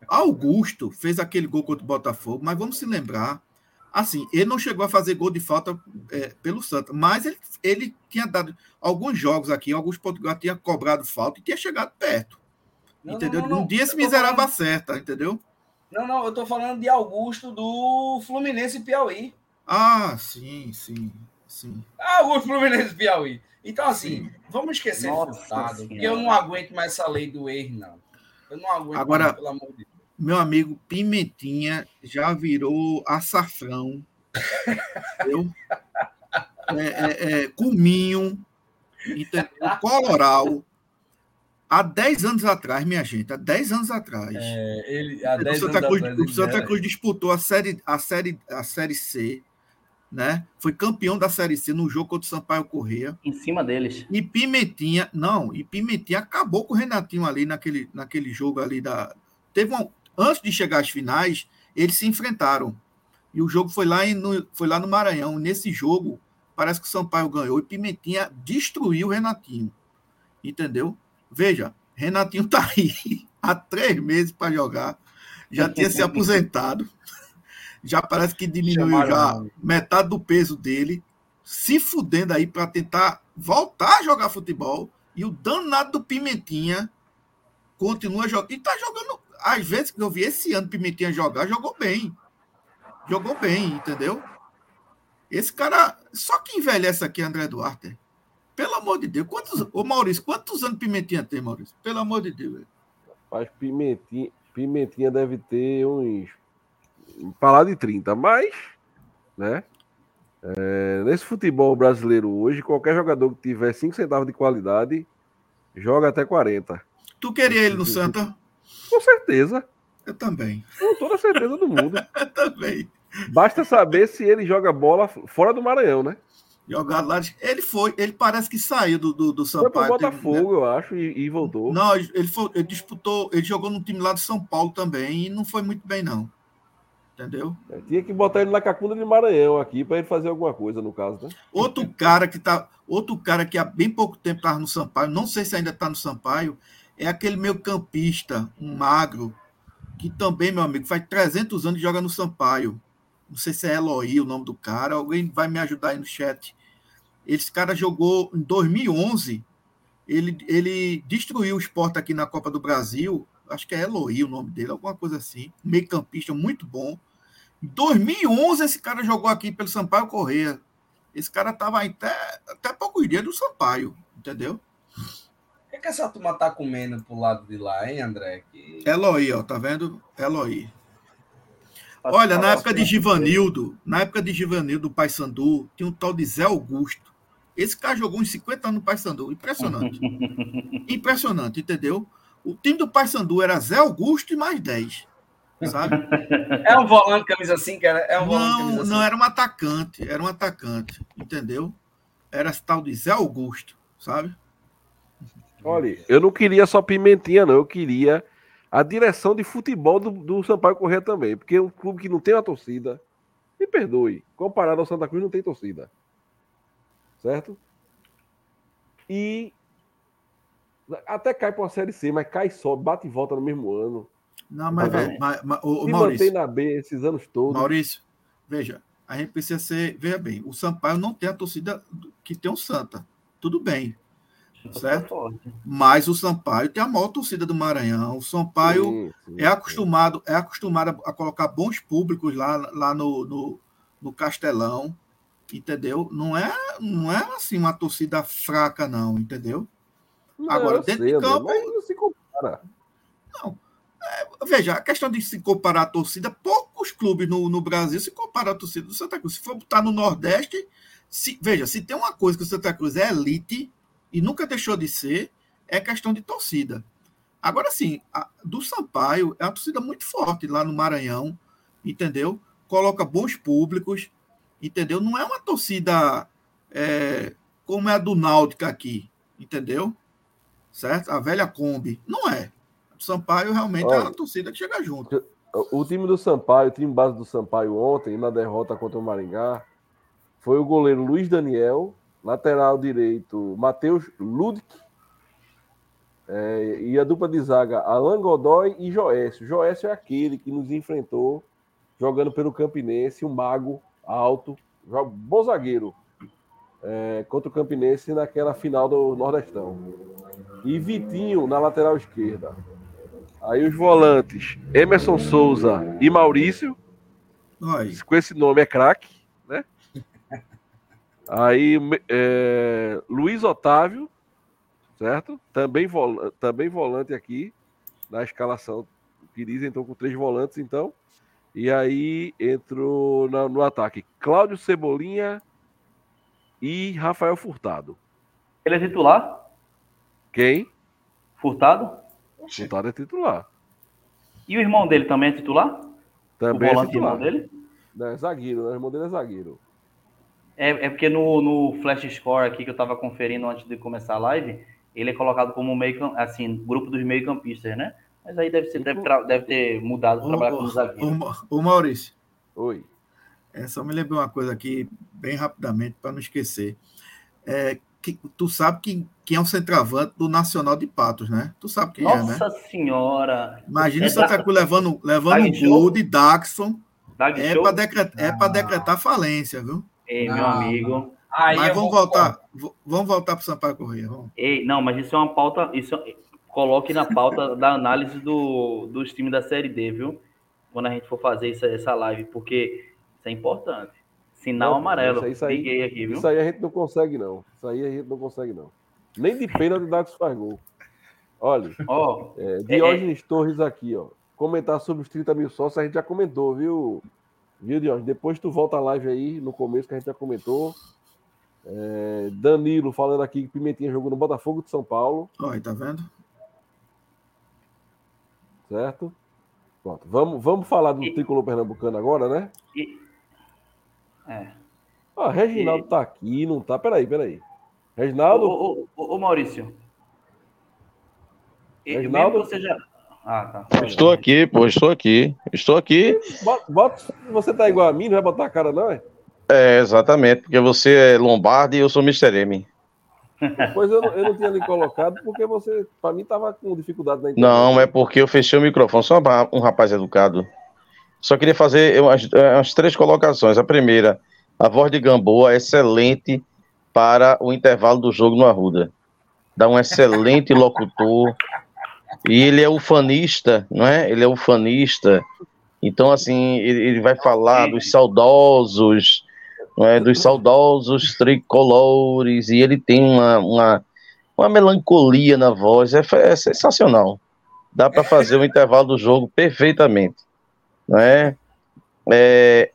Augusto fez aquele gol contra o Botafogo, mas vamos se lembrar, assim, ele não chegou a fazer gol de falta é, pelo Santa, mas ele, ele tinha dado alguns jogos aqui, alguns Portugal tinha cobrado falta e tinha chegado perto. Não, entendeu? Não, não, um dia esse miserável falando... acerta, entendeu? Não, não, eu tô falando de Augusto do Fluminense Piauí. Ah, sim, sim, sim. Ah, o Fluminense Piauí. Então, assim, sim. vamos esquecer o resultado, porque eu não aguento mais essa lei do erro, não. Eu não aguento Agora, mais, pelo amor de Deus meu amigo Pimentinha já virou açafrão. entendeu? É, é, é, Cuminho, entendeu? Coloral. Há 10 anos atrás, minha gente, há 10 anos atrás. É, ele, há 10 o Santa, Cruz, atrás, o Santa Cruz disputou a série, a, série, a série C, né? Foi campeão da série C no jogo contra o Sampaio Correia. Em cima deles. E Pimentinha, não, e Pimentinha acabou com o Renatinho ali naquele, naquele jogo ali da. Teve um, Antes de chegar às finais, eles se enfrentaram. E o jogo foi lá, no, foi lá no Maranhão. Nesse jogo, parece que o Sampaio ganhou e Pimentinha destruiu o Renatinho. Entendeu? Veja, Renatinho tá aí *laughs* há três meses para jogar. Já tinha se *laughs* aposentado. Já parece que diminuiu já metade do peso dele. Se fudendo aí para tentar voltar a jogar futebol. E o danado do Pimentinha continua jogando. E tá jogando às vezes que eu vi esse ano Pimentinha jogar, jogou bem. Jogou bem, entendeu? Esse cara. Só que envelhece aqui, André Duarte. Pelo amor de Deus. Quantos, ô Maurício, quantos anos Pimentinha tem, Maurício? Pelo amor de Deus. Mas Pimentinha, Pimentinha deve ter uns. Falar de 30, mas. Né? É, nesse futebol brasileiro hoje, qualquer jogador que tiver 5 centavos de qualidade joga até 40. Tu queria ele no Santa? Com certeza. Eu também. Com toda a certeza do mundo. *laughs* Eu também. Basta saber se ele joga bola fora do Maranhão, né? Jogado lá. Ele foi, ele parece que saiu do, do, do Sampaio. Foi pro Botafogo, eu acho, e, e, voltou. Não, ele, foi, ele disputou, ele jogou no time lá de São Paulo também e não foi muito bem, não. Entendeu? É, tinha que botar ele na Cacunda de Maranhão aqui para ele fazer alguma coisa, no caso, né? Outro cara que tá. Outro cara que há bem pouco tempo estava no Sampaio, não sei se ainda está no Sampaio, é aquele meio campista, um magro, que também, meu amigo, faz 300 anos que joga no Sampaio. Não sei se é Eloy o nome do cara, alguém vai me ajudar aí no chat. Esse cara jogou em 2011, ele, ele destruiu o esporte aqui na Copa do Brasil, acho que é Eloy o nome dele, alguma coisa assim. Meio campista muito bom. Em 2011, esse cara jogou aqui pelo Sampaio Correia. Esse cara estava até, até poucos dias do Sampaio, entendeu? O que, que essa turma tá comendo pro lado de lá, hein, André? Que... Eloy, ó, tá vendo? Eloy. Olha, na época de Givanildo, na época de Givanildo do Paysandu, tinha um tal de Zé Augusto. Esse cara jogou uns 50 anos no Paysandu. Impressionante. *laughs* Impressionante, entendeu? O time do Paysandu era Zé Augusto e mais 10. Sabe? *laughs* É um volante camisa assim, cara? É um não, não, era um atacante. Era um atacante, entendeu? Era esse tal de Zé Augusto, sabe? Olha, eu não queria só Pimentinha, não. Eu queria a direção de futebol do, do Sampaio Corrêa também. Porque é um clube que não tem uma torcida, me perdoe, comparado ao Santa Cruz, não tem torcida. Certo? E até cai para uma Série C, mas cai só, bate e volta no mesmo ano. Não, mas, tá velho, mas, mas, o, o Maurício. mantém na B esses anos todos. Maurício, veja, a gente precisa ser. Veja bem, o Sampaio não tem a torcida que tem o Santa. Tudo bem. Certo? Mas o Sampaio tem a maior torcida do Maranhão. O Sampaio sim, sim, é acostumado é acostumado a colocar bons públicos lá, lá no, no, no Castelão, entendeu? Não é, não é assim uma torcida fraca, não, entendeu? Não, Agora, dentro sei, de campo. Mas não se compara. Não. É, veja, a questão de se comparar a torcida, poucos clubes no, no Brasil se comparam a torcida do Santa Cruz. Se for botar no Nordeste, se, veja, se tem uma coisa que o Santa Cruz é elite, e nunca deixou de ser, é questão de torcida. Agora sim, a, do Sampaio é uma torcida muito forte lá no Maranhão, entendeu? Coloca bons públicos, entendeu? Não é uma torcida é, como é a do Náutica aqui, entendeu? Certo? A velha Kombi. Não é. Sampaio realmente Olha, é uma torcida que chega junto. O time do Sampaio, o time base do Sampaio ontem, na derrota contra o Maringá, foi o goleiro Luiz Daniel, Lateral direito, Matheus Ludwig. É, e a dupla de zaga, Alan Godoy e Joécio. Joécio é aquele que nos enfrentou jogando pelo Campinense, um mago alto, bom zagueiro, é, contra o Campinense naquela final do Nordestão. E Vitinho na lateral esquerda. Aí os volantes, Emerson Souza e Maurício. Oi. Com esse nome é craque. Aí, é, Luiz Otávio, certo? Também, vol também volante aqui na escalação. Pires entrou com três volantes, então. E aí entrou no, no ataque Cláudio Cebolinha e Rafael Furtado. Ele é titular? Quem? Furtado? Furtado é titular. E o irmão dele também é titular? Também o volante é titular. irmão dele? é zagueiro, né? O irmão dele é zagueiro. É, é porque no, no Flash Score aqui que eu estava conferindo antes de começar a live, ele é colocado como meio assim, grupo dos meio-campistas, né? Mas aí deve, ser, deve, deve ter mudado para trabalhar com os zagueiros. O, Maurício. Oi. É, só me lembrei uma coisa aqui, bem rapidamente, para não esquecer. É, que, tu sabe quem, quem é o centroavante do Nacional de Patos, né? Tu sabe quem Nossa é, né? Nossa Senhora! Imagina é o Santa Cruz levando, levando um gol de Daxon. é para decretar, é ah. decretar falência, viu? Ei, não, meu amigo. Aí mas vamos voltar, vamos voltar para o Sampaio Corrêa. Vamos. Ei, não, mas isso é uma pauta. Isso, é, coloque na pauta *laughs* da análise do, dos times da Série D, viu? Quando a gente for fazer essa, essa live, porque isso é importante. Sinal não, amarelo. Isso aí, Liguei aqui, viu? Isso aí a gente não consegue, não. Isso aí a gente não consegue, não. Nem de pena de Dax faz gol. Olha, oh, é, Diógenes é, é... Torres aqui, ó. Comentar sobre os 30 mil sócios, a gente já comentou, viu, Viu, Dion? Depois tu volta a live aí, no começo que a gente já comentou. É, Danilo falando aqui que Pimentinha jogou no Botafogo de São Paulo. Oi, tá vendo? Certo? Pronto. Vamos, vamos falar do e... tricolor pernambucano agora, né? E... É. Ah, Reginaldo e... tá aqui, não tá? Peraí, peraí. Reginaldo? Ô, ô, ô, ô Maurício. Reginaldo? Você já... Ah, tá. Estou aqui, pô, estou aqui. Estou aqui. Bota, bota, você tá igual a mim, não vai botar a cara, não, é? É, exatamente, porque você é Lombardi e eu sou Mr. M. *laughs* Pois eu, eu não tinha lhe colocado porque você, para mim, tava com dificuldade na internet. Não, é porque eu fechei o microfone. Sou um rapaz educado. Só queria fazer umas, umas três colocações. A primeira, a voz de Gamboa é excelente para o intervalo do jogo no Arruda. Dá um excelente *laughs* locutor. E ele é ufanista, não é? Ele é ufanista. Então, assim, ele, ele vai falar dos saudosos, é? dos saudosos tricolores, e ele tem uma, uma, uma melancolia na voz, é, é sensacional. Dá para fazer o intervalo do jogo perfeitamente. Não é?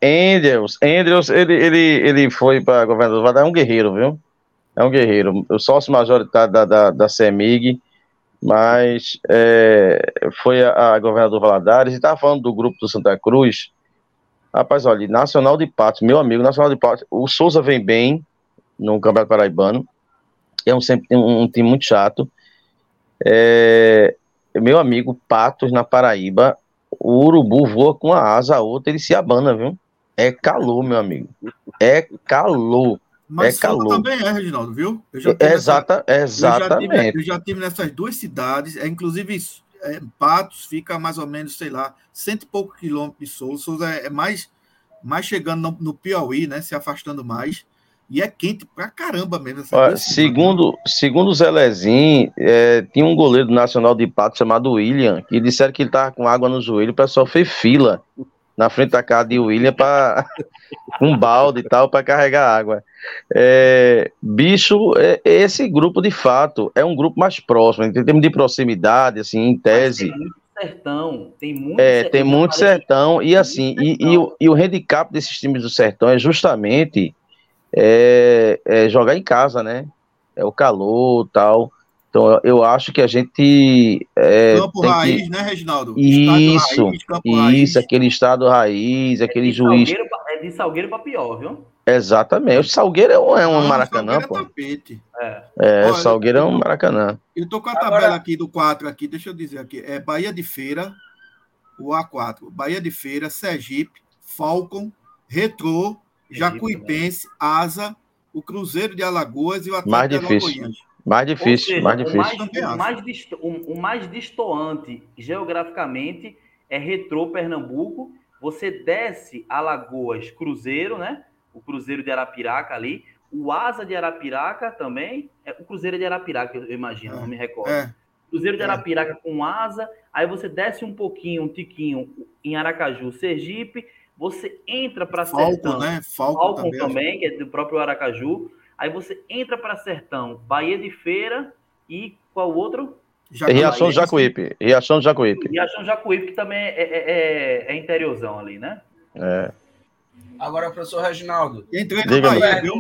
Andrews, Andrews ele, ele, ele foi para governador Valadares, é um guerreiro, viu? É um guerreiro. O sócio majoritário da, da, da CEMIG, mas é, foi a, a governador Valadares, e estava falando do grupo do Santa Cruz. Rapaz, olha, Nacional de Patos, meu amigo, Nacional de Patos, o Souza vem bem no Campeonato Paraibano, é um, sempre, um, um time muito chato. É, meu amigo, Patos na Paraíba, o urubu voa com a asa, a outra ele se abana, viu? É calor, meu amigo. É calor. Mas é calor. também é, Reginaldo, viu? Eu já Exata, nessa, exatamente. Eu já, tive, eu já, tive, nessas duas cidades, é, inclusive é, Patos fica mais ou menos, sei lá, cento e pouco quilômetros de Souza. Souza é, é mais, mais chegando no, no Piauí, né? Se afastando mais. E é quente pra caramba mesmo. Olha, segundo, segundo o Zelezinho, é, tinha um goleiro nacional de pato chamado William, que disseram que ele tava com água no joelho, o pessoal fez fila na frente da casa de William para *laughs* um balde e tal para carregar água. É, bicho, é, esse grupo de fato é um grupo mais próximo, em termos de proximidade, assim, em tese. tem muito sertão, tem muito é, sertão, tem muito sertão e assim, e, e, o, e o handicap desses times do sertão é justamente é, é jogar em casa, né? É o calor tal. Então, eu acho que a gente. É, campo raiz, que... né, Reginaldo? Isso, raiz, isso, raiz. aquele estado raiz, é aquele juiz. Salgueiro, é de Salgueiro para pior, viu? Exatamente. O Salgueiro é um, é um Maracanã, pô. É, é Olha, o Salgueiro é um Maracanã. Eu tô com a tabela Agora... aqui do 4 aqui, deixa eu dizer aqui. É Bahia de Feira, o A4. Bahia de Feira, Sergipe, Falcon, Retrô, Jacuipense, Asa, o Cruzeiro de Alagoas e o Atlético Mais difícil. Mais difícil, seja, mais difícil. O mais, o, mais o, o mais distoante geograficamente é Retrô, Pernambuco. Você desce Alagoas, Cruzeiro, né? O Cruzeiro de Arapiraca ali. O Asa de Arapiraca também. É o Cruzeiro de Arapiraca, eu imagino, é, não me recordo. É, Cruzeiro de é. Arapiraca com Asa. Aí você desce um pouquinho, um tiquinho em Aracaju, Sergipe você entra para Sertão. Né? Falcon, Falcon também, também que é do próprio Aracaju. Aí você entra para Sertão, Bahia de Feira e qual outro? Jacuípe. Riachão do Jacuípe. Riachão do Jacuípe. Riachão do Jacuípe, que também é, é, é, é interiorzão ali, né? É. Agora, professor Reginaldo. Entrei na Bahia, viu?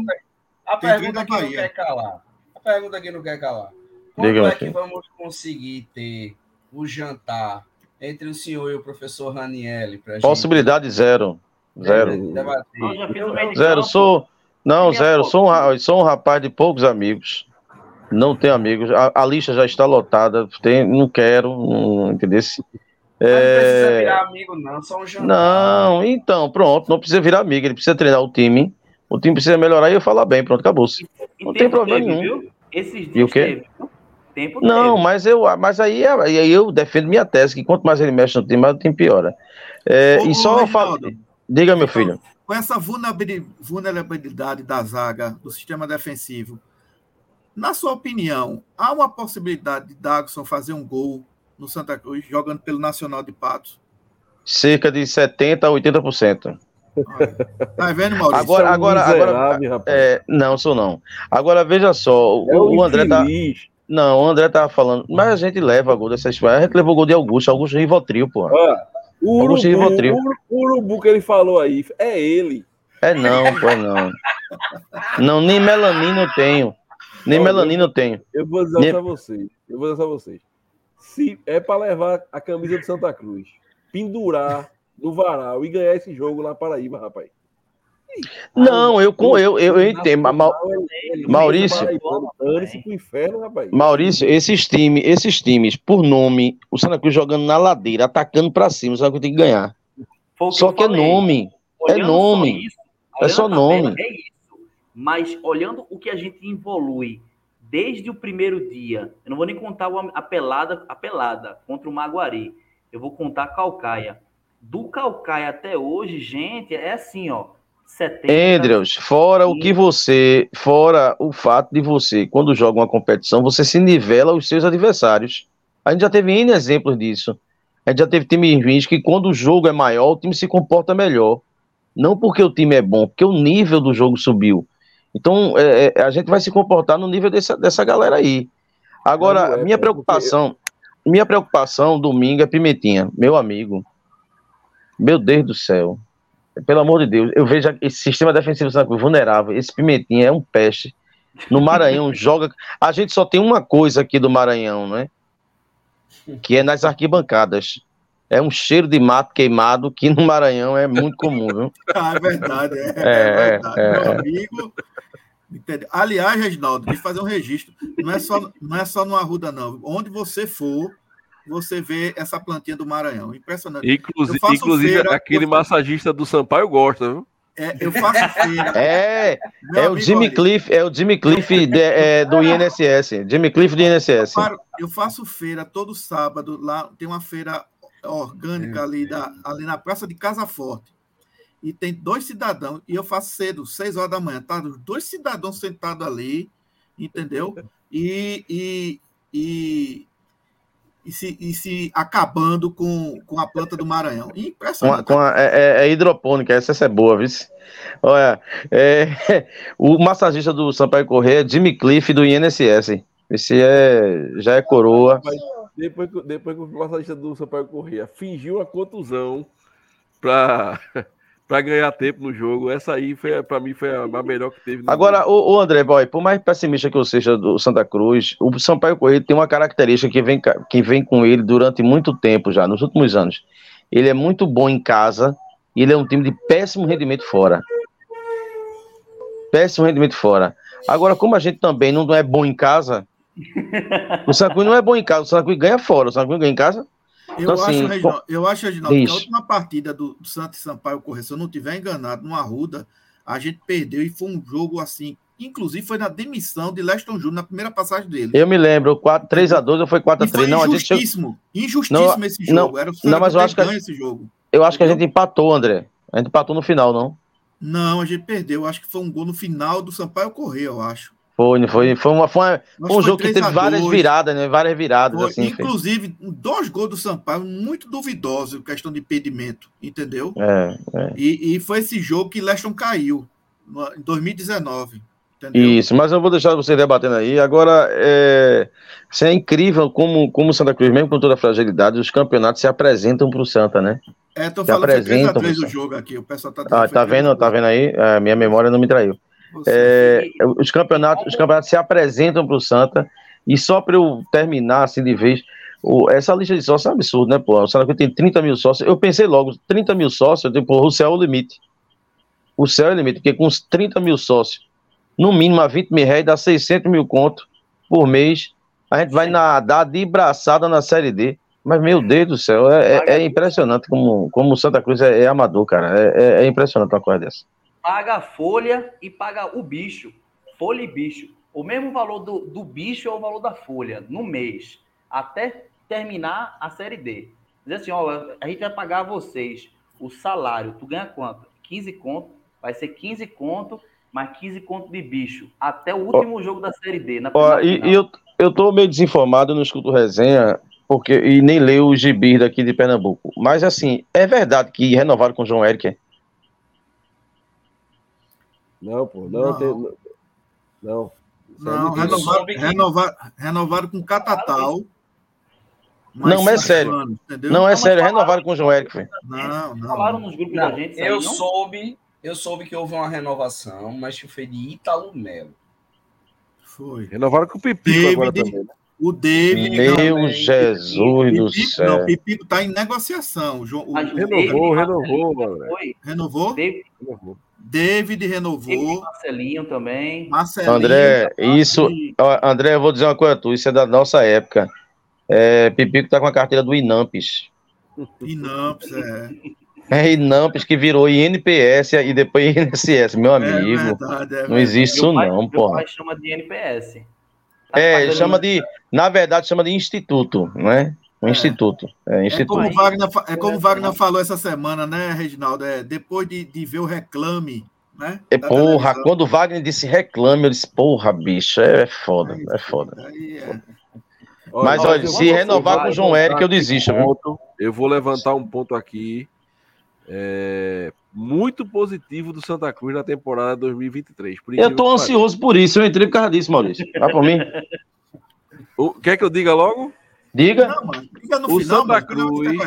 A pergunta que não quer calar. A pergunta que não quer calar. Quando é que vamos conseguir ter o jantar entre o senhor e o professor Ranielli? Possibilidade gente... zero. Zero. Zero. Sou. Não, zero. Sou um, sou um rapaz de poucos amigos. Não tenho amigos. A, a lista já está lotada. Tem, não quero. Não, entendeu? É... Não precisa virar amigo, não. Só um jantar. Não, então, pronto. Não precisa virar amigo. Ele precisa treinar o time. O time precisa melhorar e eu falar bem. Pronto, acabou-se. Não tem problema teve, nenhum. Viu? Esses dias e o quê? Teve, tempo Não, teve. mas eu, mas aí, aí eu defendo minha tese, que quanto mais ele mexe no time, mais o time piora. É, Ô, e só falo. Diga, meu filho. Com essa vulnerabilidade da zaga, do sistema defensivo, na sua opinião, há uma possibilidade de Dagson fazer um gol no Santa Cruz, jogando pelo Nacional de Patos? Cerca de 70% a 80%. Tá vendo, Maurício? Agora, agora, agora é, não, sou não. Agora veja só, o, é o André tá, não, o André tava falando, mas a gente leva gol dessa história. A gente levou gol de Augusto, Augusto Rivotril, pô. Ah, o Augusto urubu, Rivotril. O urubu que ele falou aí, é ele. É não, pô, não. Não, nem melanina eu tenho. Nem Olha, melanina eu tenho. Eu vou dizer nem... pra vocês. Eu vou dizer pra vocês. Se é para levar a camisa de Santa Cruz, pendurar no varal e ganhar esse jogo lá na Paraíba, rapaz. Não, eu, com, eu, eu, eu entendo. Ma- Maurício. Maurício, esses times, esses times, por nome, o Santa Cruz jogando na ladeira, atacando pra cima, o Santa Cruz tem que ganhar. O Só eu que é nome. É Olhando nome. só isso, É só nome. É isso. Mas olhando o que a gente evolui desde o primeiro dia, eu não vou nem contar a pelada, a pelada contra o Maguari. Eu vou contar a Calcaia. Do Calcaia até hoje, gente, é assim, ó. 70, Andrews, fora o que você, fora o fato de você, quando joga uma competição, você se nivela aos seus adversários. A gente já teve N exemplos disso. A gente já teve times ruins que quando o jogo é maior, o time se comporta melhor. Não porque o time é bom, porque o nível do jogo subiu. Então, é, é, a gente vai se comportar no nível dessa, dessa galera aí. Agora, é, minha é preocupação, minha preocupação domingo é Pimentinha, meu amigo. Meu Deus do céu. Pelo amor de Deus, eu vejo esse sistema defensivo do Santa Cruz vulnerável. Esse Pimentinha é um peste. No Maranhão *laughs* joga. A gente só tem uma coisa aqui do Maranhão, né? Que é nas arquibancadas. É um cheiro de mato queimado que no Maranhão é muito comum, viu? *laughs* Ah, é verdade, é, É, é verdade. é, Meu é. amigo. entendeu? Aliás, Reginaldo, deixa eu fazer um registro. Não é só, não é só no Arruda, não. Onde você for, você vê essa plantinha do Maranhão. Impressionante. Inclusive, Eu faço inclusive feira, aquele eu- massagista do Sampaio gosta, viu? É, eu faço feira. *laughs* É, é o Jimmy olha, Cliff, é o Jimmy Cliff de- é, do INSS. Jimmy Cliff do INSS. Eu faço feira todo sábado. Lá tem uma feira orgânica ali, da, ali na Praça de Casa Forte. E tem dois cidadãos, e eu faço cedo, seis horas da manhã, tá? Dois cidadãos sentados ali, entendeu? E, e, e, e, se, e se acabando com, com a planta do Maranhão. Com a- Impressionante. com a- é, é- é hidropônica, essa, essa é boa, viu? Olha, é, *laughs* o massagista do Sampaio Correia é Jimmy Cliff do INSS. Esse é, já é coroa. Depois, que- depois que o massagista do Sampaio Corrêa fingiu a contusão pra, pra ganhar tempo no jogo, essa aí, foi, pra mim, foi a, melhor que teve. Agora, jogo. o, André Boy, por mais pessimista que eu seja do Santa Cruz, o Sampaio Correia tem uma característica que vem, que vem com ele durante muito tempo já, nos últimos anos. Ele é muito bom em casa e ele é um time de péssimo rendimento fora. Péssimo rendimento fora. Agora, como a gente também não é bom em casa, o Santa Cruz não é bom em casa, o Santa Cruz ganha fora, o Santa Cruz ganha em casa. Eu, Então, acho, assim, Reginaldo, eu acho, Reginaldo, que a última partida do, do Santos e Sampaio Correia, se eu não estiver enganado, no Arruda, a gente perdeu e foi um jogo assim. Inclusive foi na demissão de Leston Júnior na primeira passagem dele. Eu me lembro, 3x2 ou foi E foi 4x3? Não, a gente injustíssimo. Injustíssimo esse não, jogo. Era o não, mas eu acho que- ganha esse jogo. eu acho que a gente empatou, André. A gente empatou no final, não? Não, a gente perdeu. Acho que foi um gol no final do Sampaio Correia, eu acho. Foi, foi, foi, uma, foi, uma- foi um jogo que 3 a teve várias 2. viradas, né? Várias viradas, Foi, assim. inclusive, dois gols do Sampaio muito duvidosos, questão de impedimento, entendeu? É, E, e foi esse jogo que Leston caiu, em 2019. Entendeu? isso, mas eu vou deixar você debatendo aí. Agora, é, isso é incrível como, como o Santa Cruz, mesmo com toda a fragilidade, os campeonatos se apresentam para o Santa, né? É, tô falando que foi 3 a apresentam, 3 o pessoal. jogo aqui. O pessoal tá Ah, tá foi 3 a vendo? Tá 3. vendo aí? É, minha memória não me traiu. É, os, campeonatos, os campeonatos se apresentam para o Santa, e só para eu terminar assim de vez, o- essa lista de sócios é um absurdo, né, pô? O Santa Cruz tem 30 mil sócios. Eu pensei logo, 30 mil sócios, pô, o céu é o limite. O céu é o limite, porque com os 30 mil sócios, no mínimo a 20 mil reais, dá 600 mil conto por mês. A gente vai nadar de braçada na Série D. Mas, meu Deus do céu, é, é- é impressionante como, como o Santa Cruz é, é amador, cara. É, é- é impressionante uma coisa dessa. Paga a folha e paga o bicho. Folha e bicho. O mesmo valor do, do bicho é o valor da folha no mês, até terminar a série D. Diz assim, ó, a gente vai pagar a vocês o salário. Tu ganha quanto? 15 conto. Vai ser 15 conto, mais 15 conto de bicho. Até o último jogo da série D. Na Ó, e, e eu, eu tô meio desinformado, não escuto resenha, porque, e nem leio os gibis daqui de Pernambuco. Mas, assim, é verdade que renovaram com o João Eric? Não, pô, não, Não. tem. Não. não. Não, renovaram, renovaram com Catatal. Não, mas é sério. anos? Não, é sério, falaram- renovaram com o João Eric. Não, não. Falaram nos grupos Não, da gente. eu soube, eu soube que houve uma renovação, mas que foi de Ítalo Melo. Foi. Renovaram com o Pipico David, agora também. né? O David. Meu também. Jesus do Pipico, céu. não, Pipico tá em negociação. O, João- o- o Renovou, David- renovou. Foi. renovou? David, Renovou. David renovou. Marcelinho também. Marcelinho. André, isso. André, eu vou dizer uma coisa tu, isso é da nossa época. É, Pipico tá com a carteira do Inampes. Inampes, é. É Inampes que virou INPS e depois INSS, meu é amigo. É verdade, é não existe isso pai, não, pô. Meu pai chama de INPS. Tá é, chama de, na verdade, chama de instituto, não é? Um é. instituto. É, instituto. é como Wagner, é como Wagner falou essa semana, né, Reginaldo? É, depois de, de ver o reclame, né? É, porra, televisão. quando o Wagner disse reclame, eu disse, porra, bicho, é foda, é foda. Aí é. Mas olha, olha se renovar com o João Eric, eu desisto. Ponto, eu vou levantar um ponto aqui. É, muito positivo do Santa Cruz na temporada 2023. eu tô ansioso por isso, eu entrei por causa disso, Maurício. Vai por mim. *laughs* O, quer que eu diga logo? Diga. Não, mano, diga no o final, Santa Cruz.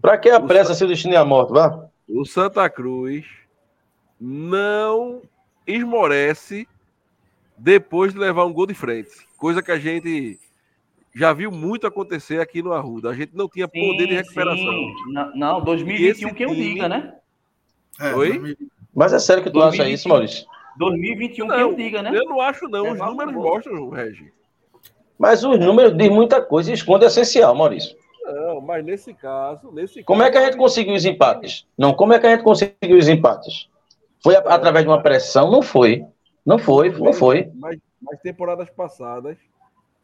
Para que a pressa se o destino é a morte, vá? O Santa Cruz não esmorece depois de levar um gol de frente. Coisa que a gente já viu muito acontecer aqui no Arruda. A gente não tinha sim, poder de recuperação. Sim. Não, 2021 que eu diga, né? É, Oi? Mas é sério que tu 2021, acha isso, Maurício? 2021 não, que eu diga, né? Eu não acho, não. É, Os números mostram, Regi. Mas os números de muita coisa esconde o essencial, Maurício. Não, mas nesse caso, nesse Como caso, é que a gente conseguiu os empates? Não, como é que a gente conseguiu os empates? Foi através de uma pressão? Não foi. Não foi, não foi. Mas, mas temporadas passadas,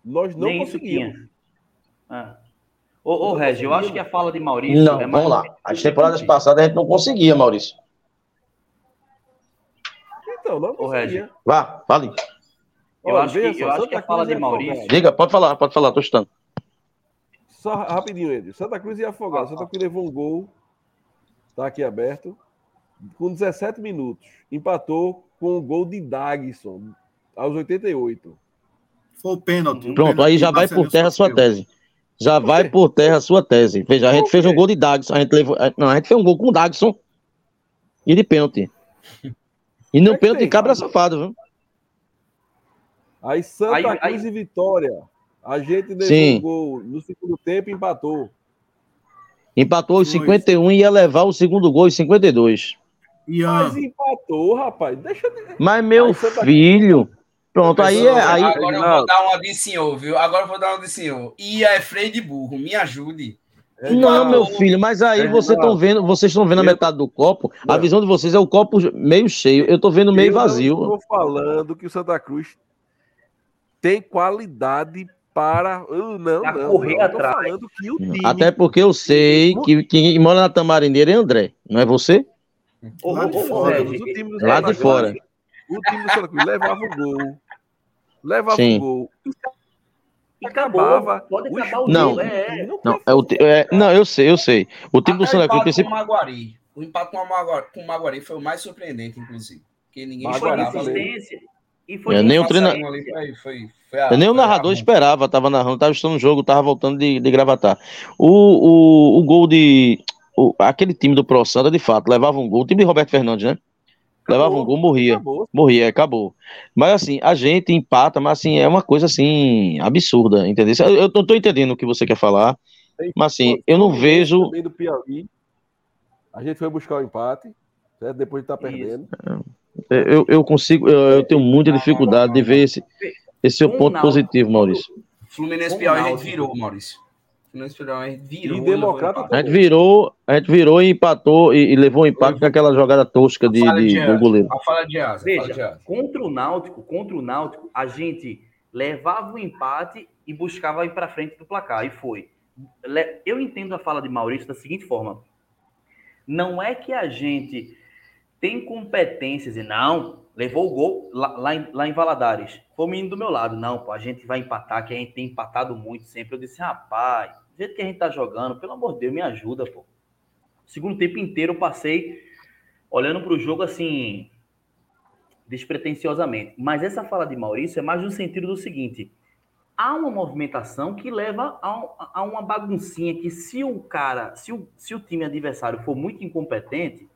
nós não Nem conseguimos. Ah. Ô, ô Regi, eu acho que a fala de Maurício. Não, é vamos lá. As temporadas passadas a gente não conseguia, Maurício. Então, não conseguia. Vá, fale. Eu acho que, eu acho que a fala de Maurício. Diga, pode falar, pode falar, tô estando. Só rapidinho, Ed. Santa Cruz ia afogar. Santa Cruz levou um gol. Tá aqui aberto. Com 17 minutos. Empatou com o gol de Dagson. Aos 88. Foi o pênalti. Pronto, aí já vai por terra a sua tese. Já vai por terra a sua tese. Veja, a gente fez um gol de Dagson. A gente levou. Não, a gente fez um gol com o Dagson. E de pênalti. E no pênalti cabra safado, viu? Aí Santa aí, Cruz aí... e Vitória. A gente levou no segundo tempo e empatou. Empatou os 51 e ia levar o segundo gol em 52. Mas empatou, rapaz. Deixa de... Mas meu filho. Pronto, aí é. Aí... Agora eu vou dar uma de senhor, viu? Agora eu vou dar uma de senhor. E é freio de burro, me ajude. Não, meu filho, mas aí vocês estão vendo, vocês estão vendo a metade do copo. A visão de vocês é o copo meio cheio. Eu estou vendo meio vazio. Eu estou falando que o Santa Cruz tem qualidade para. Uh, não, pra não, correr não, atrás. Time... Até porque eu sei que quem mora na Tamarindeira é André, não é você? Lá de fora. Lá de fora. O time do Santa Cruz levava o gol. Levava Sim. o gol. E acabava. Pode acabar o não. É, não, não, é o, é, não, eu sei, eu sei. O time Até do Santa Cruz. Com o Maguari. O empate com o Maguari, o foi o mais surpreendente, inclusive. Porque ninguém Maguari esperava. E foi é, nem o treinador. Foi, foi, foi nem o narrador esperava, estava narrando, estava estando no jogo, estava voltando de, de gravatar. O, o, o gol de. O, aquele time do Pro Santa, de fato, levava um gol. O time de Roberto Fernandes, né? Acabou, levava um gol, morria. Acabou. Morria, acabou. Mas assim, a gente empata, mas assim, é uma coisa assim, absurda, entendeu? Eu, eu não tô entendendo o que você quer falar. Mas assim, eu não vejo. Do Piauí, a gente foi buscar o empate, certo? depois de estar tá perdendo. É. Eu, eu consigo, eu, eu tenho muita dificuldade de ver esse, esse é o ponto positivo, Maurício. Fluminense Piauí a gente virou, Maurício. Fluminense Piauí a gente virou. E Democrata a gente virou, a gente virou e empatou e, e levou um impacto naquela jogada tosca de, de, de do goleiro. A fala de asa. Veja, de asa. contra o Náutico, contra o Náutico, a gente levava o empate e buscava ir para frente do placar e foi. Eu entendo a fala de Maurício da seguinte forma: não é que a gente tem competências e não, levou o gol lá, lá, em, lá em Valadares. Foi o menino do meu lado. Não, pô, a gente vai empatar, que a gente tem empatado muito sempre. Eu disse, rapaz, do jeito que a gente tá jogando, pelo amor de Deus, me ajuda, pô. segundo tempo inteiro eu passei olhando para o jogo assim, despretensiosamente. Mas essa fala de Maurício é mais no sentido do seguinte: há uma movimentação que leva a, a uma baguncinha que se o cara, se o, se o time adversário for muito incompetente,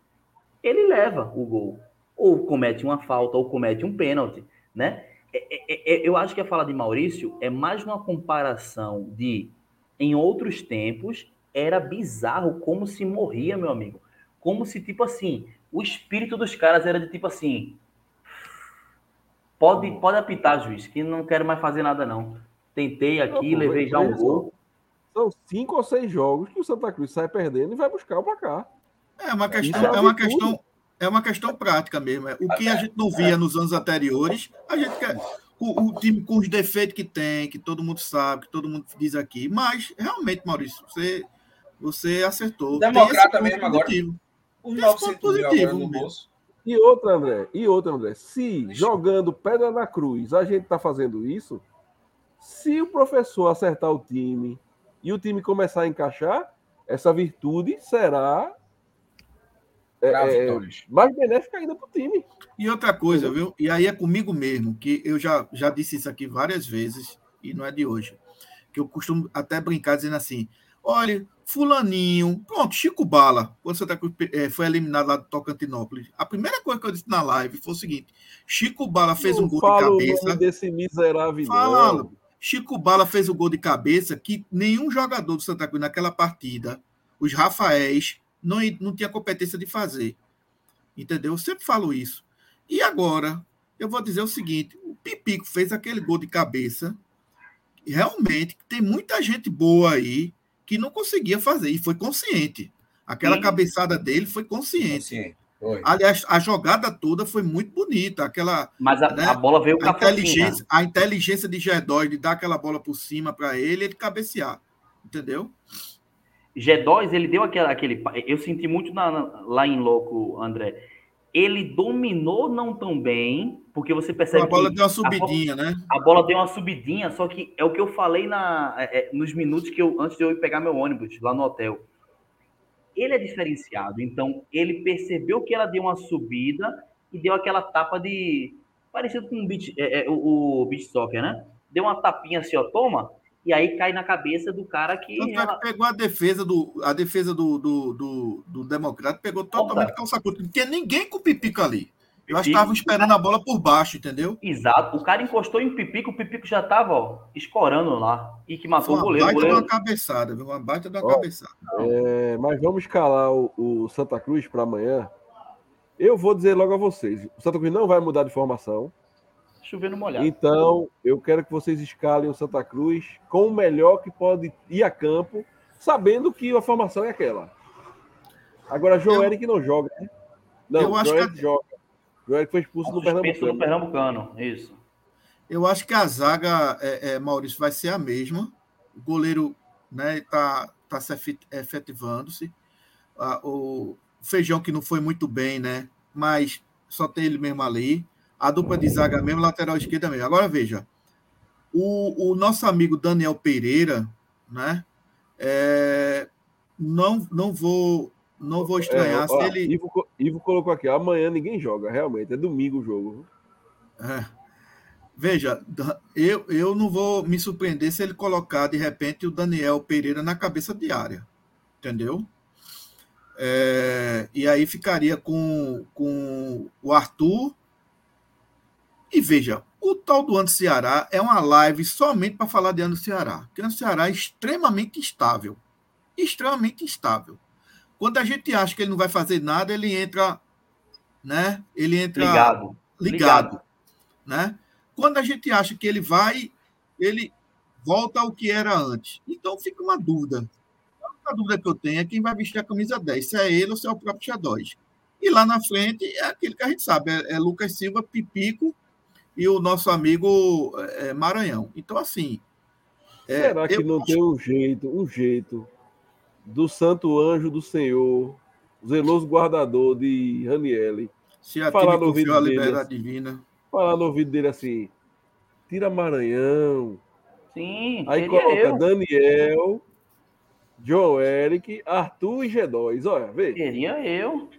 ele leva o gol. Ou comete uma falta, ou comete um pênalti, né? É, é, é, eu acho que a fala de Maurício é mais uma comparação de, em outros tempos, era bizarro como se morria, meu amigo. Como se, tipo assim, o espírito dos caras era de tipo assim: pode, pode apitar, juiz, que não quero mais fazer nada, não. Tentei aqui, não, levei já um gol. São cinco ou seis jogos que o Santa Cruz sai perdendo e vai buscar o placar. É uma questão, é, é uma questão, é uma questão prática mesmo. É. O que a gente não via nos anos anteriores, a gente quer. O, o, time com os defeitos que tem, que todo mundo sabe, que todo mundo diz aqui. Mas, realmente, Maurício, você, você acertou. Democrata mesmo agora. Os novos positivo no bolso. E outra, André, e outra, André, se jogando pedra na cruz a gente está fazendo isso, se o professor acertar o time e o time começar a encaixar, essa virtude será é, é mais benéfica ainda para o time. E outra coisa, viu? E aí é comigo mesmo, que eu já, já disse isso aqui várias vezes, e não é de hoje, que eu costumo até brincar dizendo assim: olha, Fulaninho, pronto, Chico Bala, quando Santa Cruz é, foi eliminado lá do Tocantinópolis. A primeira coisa que eu disse na live foi o seguinte: Chico Bala fez não um gol de cabeça. O desse miserável. Fala, Chico Bala fez o gol de cabeça que nenhum jogador do Santa Cruz naquela partida, os Rafaéis, não, não tinha competência de fazer. Entendeu? Eu sempre falo isso. E agora, eu vou dizer o seguinte: o Pipico fez aquele gol de cabeça. Realmente, tem muita gente boa aí que não conseguia fazer, e foi consciente. Aquela Sim. cabeçada dele foi consciente. Foi. Aliás, a jogada toda foi muito bonita. Aquela, Mas a, né, a bola veio com a inteligência, a inteligência de G2 de dar aquela bola por cima para ele ele cabecear. Entendeu? G2, ele deu aquele. aquele eu senti muito na, lá em louco, André ele dominou não tão bem, porque você percebe a bola deu uma subidinha, a né? A bola deu uma subidinha, só que é o que eu falei na, é, é, nos minutos que eu antes de eu ir pegar meu ônibus lá no hotel. Ele é diferenciado, então ele percebeu que ela deu uma subida e deu aquela tapa de parecido com o beat, é, é, o, o beat soccer, né? Deu uma tapinha assim, ó, toma, e aí cai na cabeça do cara que. Tanto ela... pegou a defesa do. A defesa do, do, do, do Democrata pegou totalmente Opa. calça curta. Não tinha ninguém com o Pipico ali. Eu acho que estavam esperando a bola por baixo, entendeu? Exato. O cara encostou em Pipico, o Pipico já estava ó, escorando lá. E que matou o goleiro. Uma baita goleiro... de uma cabeçada, viu? Uma baita de uma ó, cabeçada. É, mas vamos escalar o, o Santa Cruz para amanhã. Eu vou dizer logo a vocês: o Santa Cruz não vai mudar de formação chovendo molhado. Então, eu quero que vocês escalem o Santa Cruz com o melhor que pode ir a campo, sabendo que a formação é aquela. Agora, João eu, Eric não joga, né? Não, eu acho João que joga. João Eric foi expulso no Pernambucano. no Pernambucano, isso. Eu acho que a zaga, é, é, Maurício, vai ser a mesma. O goleiro né, tá, tá se efetivando-se. Ah, o Feijão que não foi muito bem, né? Mas só tem ele mesmo ali a dupla de zaga mesmo, lateral esquerda mesmo. Agora veja, o, o nosso amigo Daniel Pereira, né? É, não, não vou não vou estranhar é, ó, se ele. Ivo, Ivo colocou aqui, amanhã ninguém joga, realmente, é domingo o jogo. É. Veja, eu, eu não vou me surpreender se ele colocar de repente o Daniel Pereira na cabeça de área, entendeu? É, e aí ficaria com, com o Arthur e veja, o tal do Ano Ceará é uma live somente para falar de Ano Ceará. Porque Ano Ceará é extremamente instável. Extremamente instável. Quando a gente acha que ele não vai fazer nada, ele entra, né? Ele entra ligado, ligado, ligado. né? Quando a gente acha que ele vai, ele volta ao que era antes. Então fica uma dúvida. A dúvida que eu tenho é quem vai vestir a camisa 10, se é ele ou se é o próprio Xadóis. E lá na frente é aquele que a gente sabe, é, é Lucas Silva, Pipico e o nosso amigo é, Maranhão. Então, assim. É, Será que não tem um jeito, um jeito do Santo Anjo do Senhor, zeloso guardador de Raniele, se a falar no ouvido dele, assim, divina. falar no ouvido dele assim, tira Maranhão. Sim, aí coloca eu. Daniel, João Eric, Arthur e G2. Olha, vê. Queria eu.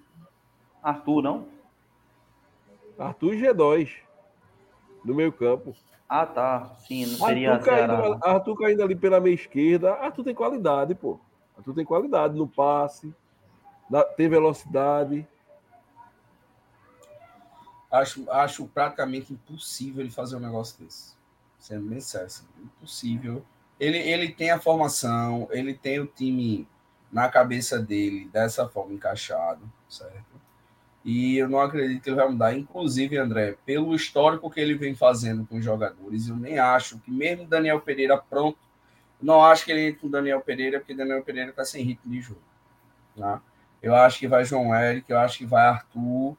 Arthur, não? Arthur e G2 no meio campo. Ah, tá. Sim, não seria Arthur caindo, Arthur caindo ali pela meia esquerda. Arthur tem qualidade, pô. Arthur tem qualidade no passe, na, tem velocidade. Acho, acho praticamente impossível ele fazer um negócio desse. Sendo bem sério. Assim, impossível. Ele, ele tem a formação, ele tem o time na cabeça dele dessa forma encaixado, certo? E eu não acredito que ele vai mudar. Inclusive, André, pelo histórico que ele vem fazendo com os jogadores, eu nem acho que mesmo Daniel Pereira pronto, não acho que ele entre com Daniel Pereira, porque Daniel Pereira está sem ritmo de jogo. Tá? Eu acho que vai João Eric, eu acho que vai Arthur.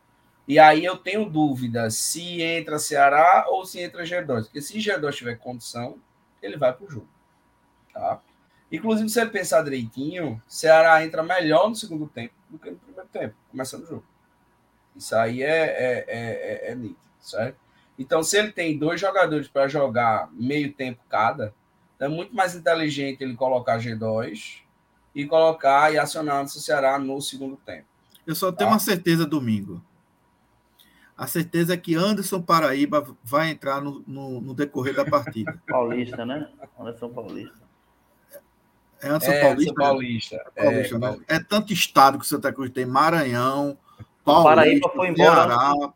E aí eu tenho dúvida se entra Ceará ou se entra G2. Porque se G2 tiver condição, ele vai para o jogo. Tá? Inclusive, se ele pensar direitinho, Ceará entra melhor no segundo tempo do que no primeiro tempo, começando o jogo. Isso aí é, é, é, é, é nítido, certo? Então, se ele tem dois jogadores para jogar meio tempo cada, é muito mais inteligente ele colocar G2 e colocar e acionar o Ceará no segundo tempo. Eu só tenho tá? uma certeza domingo. A certeza é que Anderson Paraíba vai entrar no, no, no decorrer da partida. *laughs* Paulista, né? Anderson Paulista. É Anderson é, Paulista. Paulista. É, Paulista, né? é tanto estado que o Santa Cruz tem Maranhão, Paulista, o Paraíba foi embora. Ceará,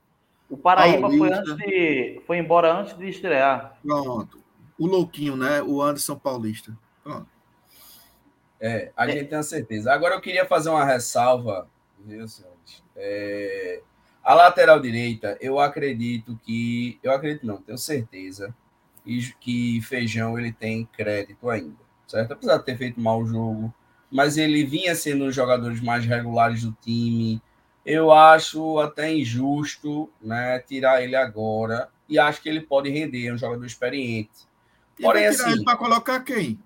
o Paraíba foi, antes de, foi embora antes de estrear. Pronto. O louquinho, né? O Anderson Paulista. Pronto. É, a é. gente tem a certeza. Agora eu queria fazer uma ressalva, viu, senhores? É, a lateral direita, eu acredito que. Eu acredito não, tenho certeza que Feijão ele tem crédito ainda, certo? Apesar de ter feito mau jogo, mas ele vinha sendo um dos jogadores mais regulares do time. Eu acho até injusto né, tirar ele agora e acho que ele pode render, é um jogador experiente. Porém, assim. Para colocar quem?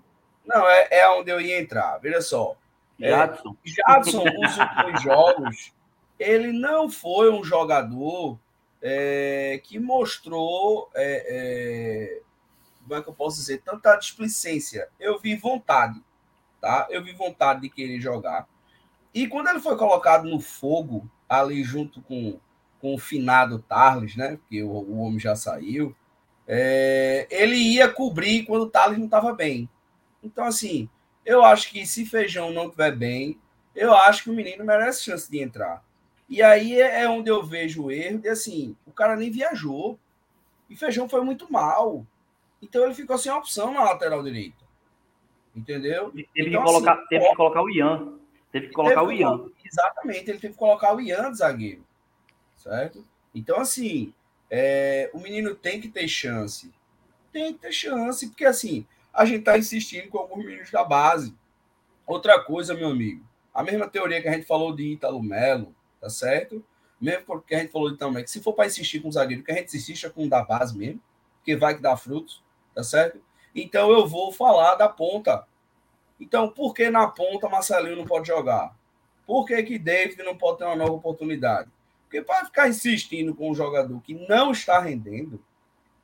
Não, é, é onde eu ia entrar. Veja só. É, Jadson. É, Jadson, os últimos jogos, ele não foi um jogador é, que mostrou, é, é, como é que eu posso dizer, tanta displicência. Eu vi vontade, tá? Eu vi vontade de querer jogar. E quando ele foi colocado no fogo, ali junto com, com o finado Tarles, né? Porque o, o homem já saiu, é, ele ia cobrir quando o Tarles não estava bem. Então, assim, eu acho que se Feijão não estiver bem, eu acho que o menino merece chance de entrar. E aí é, é onde eu vejo o erro de assim, o cara nem viajou. E Feijão foi muito mal. Então ele ficou sem opção na lateral direita. Entendeu? Teve, então, que, colocar, assim, teve que colocar o Ian. Teve que colocar teve o Ian. exatamente, ele teve que colocar o Ian de zagueiro. Certo? Então, assim, é, o menino tem que ter chance. Tem que ter chance, porque assim, a gente está insistindo com alguns meninos da base. Outra coisa, meu amigo, a mesma teoria que a gente falou de Ítalo Melo, tá certo? Mesmo porque a gente falou de também que se for para insistir com o zagueiro, que a gente insista com o da base mesmo, que vai que dá frutos, tá certo? Então eu vou falar da ponta. Então, por que na ponta Marcelinho não pode jogar? Por que, que David não pode ter uma nova oportunidade? Porque para ficar insistindo com um jogador que não está rendendo,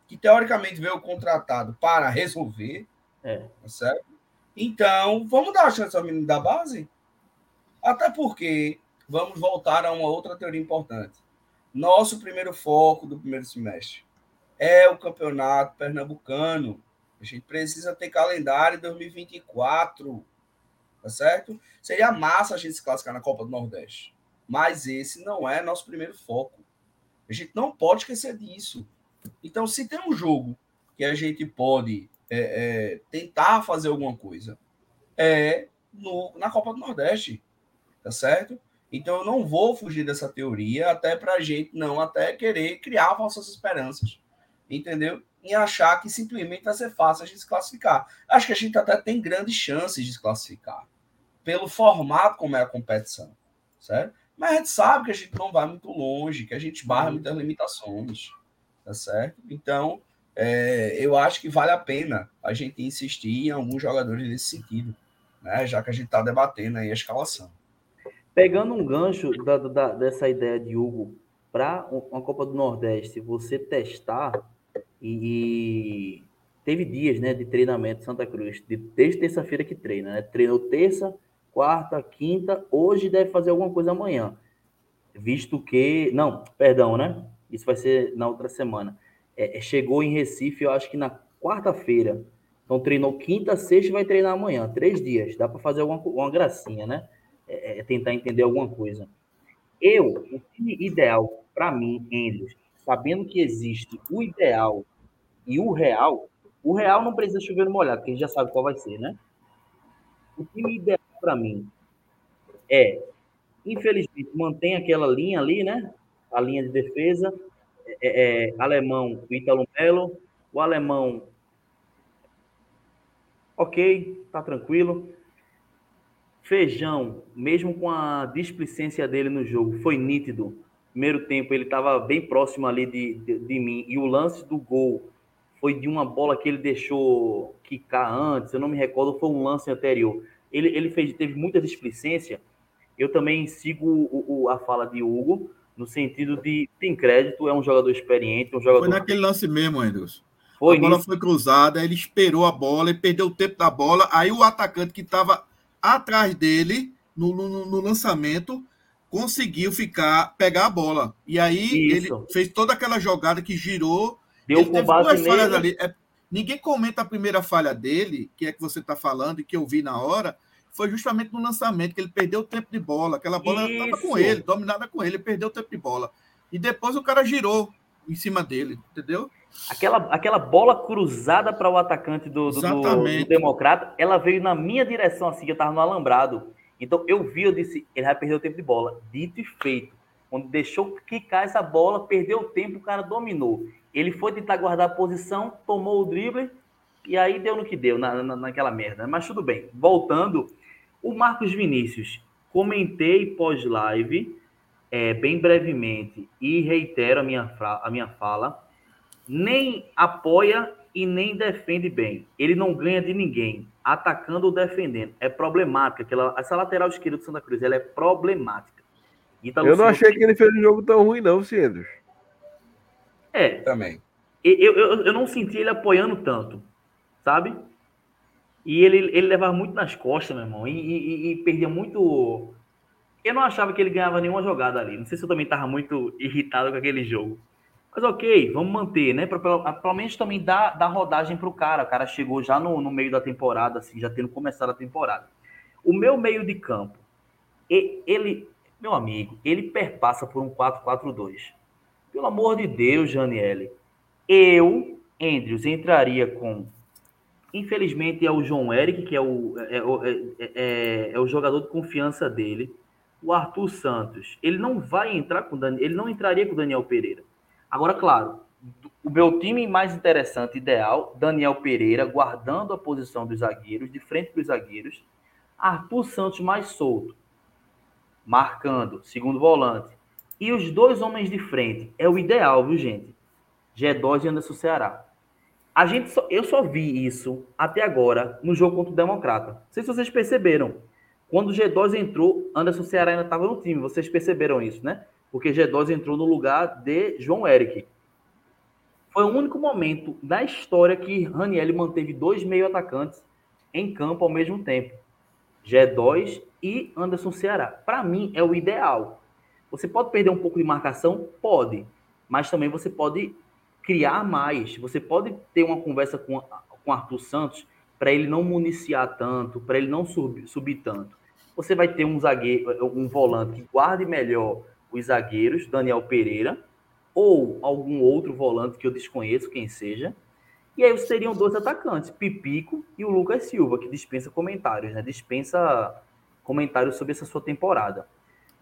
que teoricamente veio contratado para resolver, é. Tá certo? Então, vamos dar a chance ao menino da base? Até porque vamos voltar a uma outra teoria importante. Nosso primeiro foco do primeiro semestre é o campeonato pernambucano. A gente precisa ter calendário 2024, tá certo? Seria massa a gente se classificar na Copa do Nordeste, mas esse não é nosso primeiro foco. A gente não pode esquecer disso. Então, se tem um jogo que a gente pode é, é, tentar fazer alguma coisa é no, na Copa do Nordeste, tá certo? Então eu não vou fugir dessa teoria, até para a gente não até querer criar falsas esperanças, entendeu? E achar que simplesmente vai ser fácil a gente se classificar. Acho que a gente até tem grandes chances de se classificar, pelo formato como é a competição, certo? Mas a gente sabe que a gente não vai muito longe, que a gente barra uhum. muitas limitações, tá certo? Então, é, eu acho que vale a pena a gente insistir em alguns jogadores nesse sentido, né? Já que a gente está debatendo aí a escalação. Pegando um gancho da, da, dessa ideia de Hugo para uma Copa do Nordeste, você testar e, e, teve dias, né, de treinamento Santa Cruz, de, desde terça-feira que treina, né? Treinou terça, quarta, quinta, hoje deve fazer alguma coisa amanhã, visto que, não, perdão, né? Isso vai ser na outra semana é, é, chegou em Recife, eu acho que na quarta-feira. Então treinou quinta, sexta e vai treinar amanhã. Três dias. Dá para fazer uma, uma gracinha, né? É, é, tentar entender alguma coisa. Eu, o time ideal para mim, Andrews, sabendo que existe o ideal e o real, o real não precisa chover no molhado, porque a gente já sabe qual vai ser, né? O time ideal para mim é infelizmente, mantém aquela linha ali, né? A linha de defesa. É, é, alemão, o Italo Melo. O alemão, ok, tá tranquilo. Feijão, mesmo com a displicência dele no jogo, foi nítido. Primeiro tempo ele estava bem próximo ali de, de, de, mim. E o lance do gol foi de uma bola que ele deixou quicar antes, eu não me recordo, foi um lance anterior. Ele, ele fez, teve muita displicência. Eu também sigo o, o, a fala de Hugo, no sentido de tem crédito, é um jogador experiente, um jogador. Foi naquele lance mesmo, Andrews. Foi a bola nisso. foi cruzada, ele esperou a bola, ele perdeu o tempo da bola, aí o atacante que estava atrás dele no, no, no, lançamento conseguiu ficar pegar a bola. E aí Isso. ele fez toda aquela jogada que girou. Deu ele teve duas falhas ali. É, ninguém comenta a primeira falha dele, que é que você está falando e que eu vi na hora, foi justamente no lançamento, que ele perdeu o tempo de bola. Aquela bola estava com ele, dominada com ele, ele perdeu o tempo de bola. E depois o cara girou em cima dele, entendeu? Aquela, aquela bola cruzada para o atacante do, do, do, do, Democrata, ela veio na minha direção, assim, eu estava no alambrado. Então eu vi, eu disse, ele vai perder o tempo de bola. Dito e feito. Quando deixou quicar essa bola, perdeu o tempo, o cara dominou. Ele foi tentar guardar a posição, tomou o drible, e aí deu no que deu, na, na, naquela merda. Mas tudo bem. Voltando, o Marcos Vinícius, comentei pós-live, é, bem brevemente, e reitero a minha, a minha fala nem apoia e nem defende bem. Ele não ganha de ninguém, atacando ou defendendo. É problemática. Aquela, essa lateral esquerda do Santa Cruz ela é problemática. Italo eu não Silva... achei que ele fez um jogo tão ruim, não, Ciedros. É. Também. Eu, eu, eu não senti ele apoiando tanto, sabe? E ele, ele levava muito nas costas, meu irmão, e, e, e perdia muito. Eu não achava que ele ganhava nenhuma jogada ali. Não sei se eu também estava muito irritado com aquele jogo. Mas ok, vamos manter, né? Pelo menos também dá, dá rodagem para o cara. O cara chegou já no, no meio da temporada, assim, já tendo começado a temporada. O meu meio de campo, ele, meu amigo, ele perpassa por um 4-4-2. Pelo amor de Deus, Janiele. Eu, Andrews, entraria com. Infelizmente é o João Eric, que é o, é, é, é, é o jogador de confiança dele. O Arthur Santos. Ele não vai entrar com Daniel, ele não entraria com o Daniel Pereira. Agora, claro, o meu time mais interessante, ideal, Daniel Pereira, guardando a posição dos zagueiros, de frente para os zagueiros. Arthur Santos mais solto, marcando, segundo volante. E os dois homens de frente. É o ideal, viu, gente? G2 e Anderson Ceará. A gente só, eu só vi isso até agora no jogo contra o Democrata. Não sei se vocês perceberam. Quando o G2 entrou, Anderson Ceará ainda estava no time. Vocês perceberam isso, né? Porque G2 entrou no lugar de João Eric. Foi o único momento da história que Raniel manteve dois meio atacantes em campo ao mesmo tempo. G2 e Anderson Ceará. Para mim, é o ideal. Você pode perder um pouco de marcação? Pode. Mas também você pode criar mais. Você pode ter uma conversa com, com Arthur Santos para ele não municiar tanto, para ele não subir, subir tanto. Você vai ter um zagueiro, um volante que guarde melhor os zagueiros, Daniel Pereira, ou algum outro volante que eu desconheço quem seja. E aí seriam dois atacantes, Pipico e o Lucas Silva, que dispensa comentários, né? Dispensa comentários sobre essa sua temporada.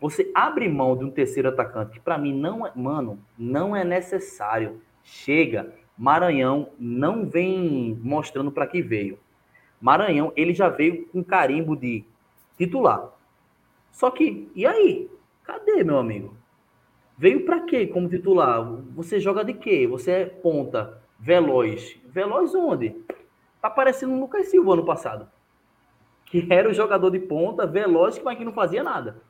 Você abre mão de um terceiro atacante, que para mim não é, mano, não é necessário. Chega, Maranhão não vem mostrando para que veio. Maranhão, ele já veio com carimbo de titular. Só que, e aí? Cadê, meu amigo? Veio para quê como titular? Você joga de quê? Você é ponta, veloz. Veloz onde? Tá parecendo o Lucas Silva ano passado. Que *laughs* era o jogador de ponta, veloz, mas que não fazia nada.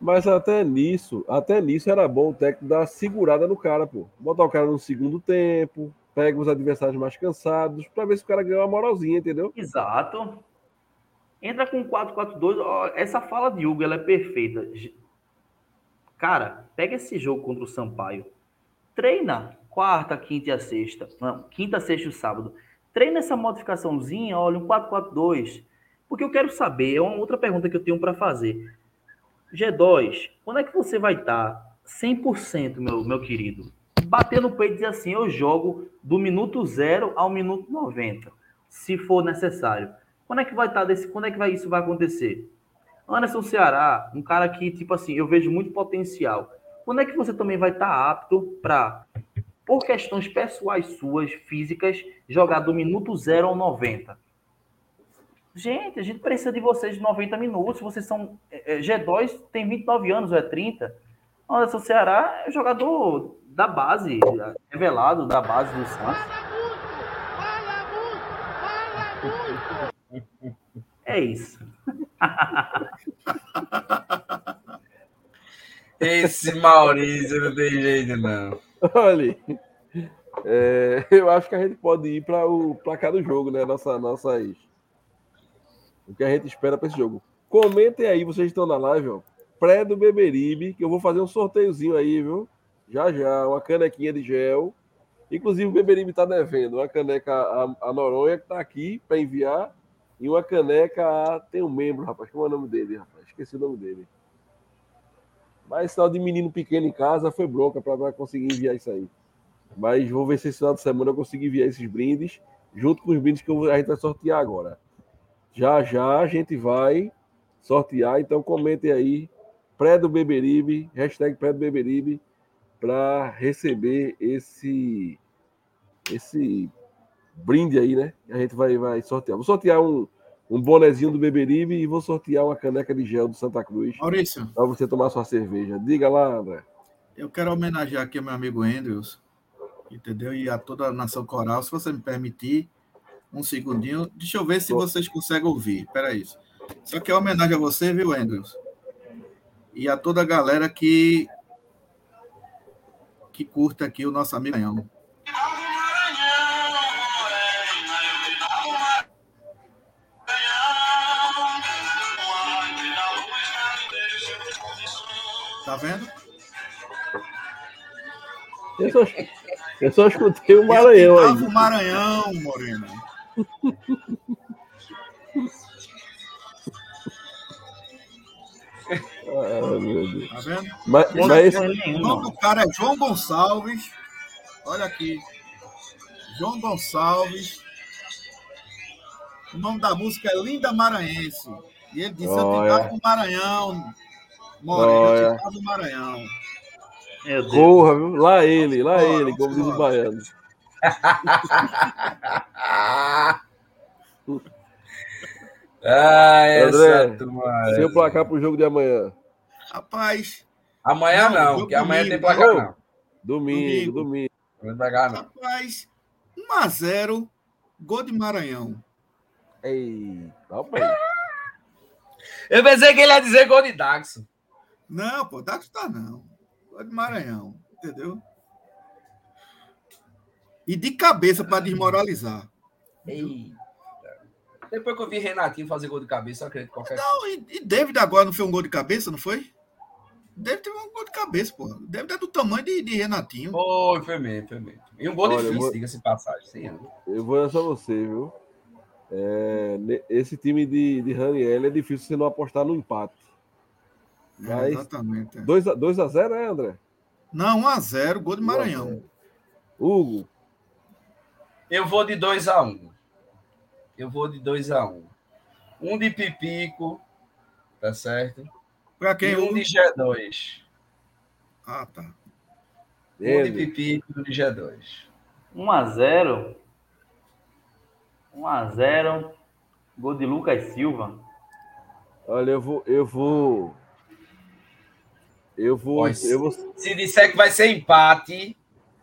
Mas até nisso, até nisso era bom o técnico dar segurada no cara, pô. Botar o cara no segundo tempo, pega os adversários mais cansados, para ver se o cara ganha uma moralzinha, entendeu? Exato. Entra com 4-4-2. Essa fala de Hugo ela é perfeita. Cara, pega esse jogo contra o Sampaio. Treina quarta, quinta e a sexta. Não, quinta, sexta e sábado. Treina essa modificaçãozinha, olha, um 4-4-2. Porque eu quero saber, é uma outra pergunta que eu tenho para fazer. G2, quando é que você vai estar tá 100%, meu, meu querido? Bater no peito e dizer assim, eu jogo do minuto zero ao minuto 90, se for necessário. Quando é que vai estar tá desse? Quando é que vai, isso vai acontecer? Anderson Ceará, um cara que, tipo assim, eu vejo muito potencial. Quando é que você também vai estar tá apto para, por questões pessoais suas, físicas, jogar do minuto 0 ao 90? Gente, a gente precisa de vocês de 90 minutos. Vocês são. É, é G2 tem 29 anos, ou é 30. Anderson Ceará é jogador da base, revelado da base do Santos. É isso. Esse Maurício não tem jeito, não. Olha, é, eu acho que a gente pode ir para o placar do jogo, né? Nossa, nossas. O que a gente espera para esse jogo. Comentem aí, vocês estão na live, ó. Pré do Beberibe, que eu vou fazer um sorteiozinho aí, viu? Já já, uma canequinha de gel. Inclusive o Beberibe está devendo uma caneca a, a Noronha, que está aqui para enviar. E uma caneca tem um membro, rapaz. Como é o nome dele, rapaz? Esqueci o nome dele. Mas tal de menino pequeno em casa foi bronca para conseguir enviar isso aí. Mas vou ver se esse final de semana eu consigo enviar esses brindes, junto com os brindes que a gente vai sortear agora. Já já a gente vai sortear, então comentem aí, pré do Beberibe, hashtag pré do Beberibe, para receber esse esse brinde aí, né? A gente vai, vai sortear. Vou sortear um, um bonezinho do Beberibe e vou sortear uma caneca de gel do Santa Cruz. Maurício. Para você tomar sua cerveja. Diga lá, André. Eu quero homenagear aqui o meu amigo Andrews, entendeu? E a toda a nação coral. Se você me permitir, um segundinho. Deixa eu ver se vocês conseguem ouvir. Espera aí. Só que é homenagem a você, viu, Andrews? E a toda a galera que que curta aqui o nosso amigo. Tá vendo? Eu só, eu só escutei o Maranhão aí. o Maranhão, Moreno. Ah, meu Deus. Tá vendo? Mas, mas. O nome do cara é João Gonçalves. Olha aqui. João Gonçalves. O nome da música é Linda Maranhense. E ele disse: Eu te dava o Maranhão. Moreno, oh, do Maranhão. Corra, viu? Lá ele, lá ele, como diz o baiano. ah, André, seu placar pro jogo de amanhã. Rapaz. Amanhã não, não porque amanhã tem placar não. Domingo, domingo. Não placar, não. Rapaz, 1x0, gol de Maranhão. Ei, rapaz. Eu pensei que ele ia dizer gol de Daxon. Não, pô, Daxon tá não. Gol de Maranhão, entendeu? E de cabeça para desmoralizar. Ei. Depois que eu vi Renatinho fazer gol de cabeça, eu acredito qualquer Não, e, e David agora não foi um gol de cabeça, não foi? Deve ter um gol de cabeça, pô. Deve ter do tamanho de, de Renatinho. Foi, foi mesmo, foi mesmo. E um gol Olha, difícil, vou... diga-se passagem. Sim, eu vou só você, viu? É, esse time de, de Raniel é difícil você não apostar no empate. Mas é, exatamente. 2x0, é, André? Não, 1x0, gol de Maranhão. Hugo. Eu vou de 2x1. Eu vou de 2x1. Um de Pipico, tá certo? Pra quem? E um de G2. Ah, tá. Um de Pipico e um de G2. 1x0. 1x0. Gol de Lucas Silva. Olha, eu vou. Eu vou. Eu vou, eu vou. Se disser que vai ser empate.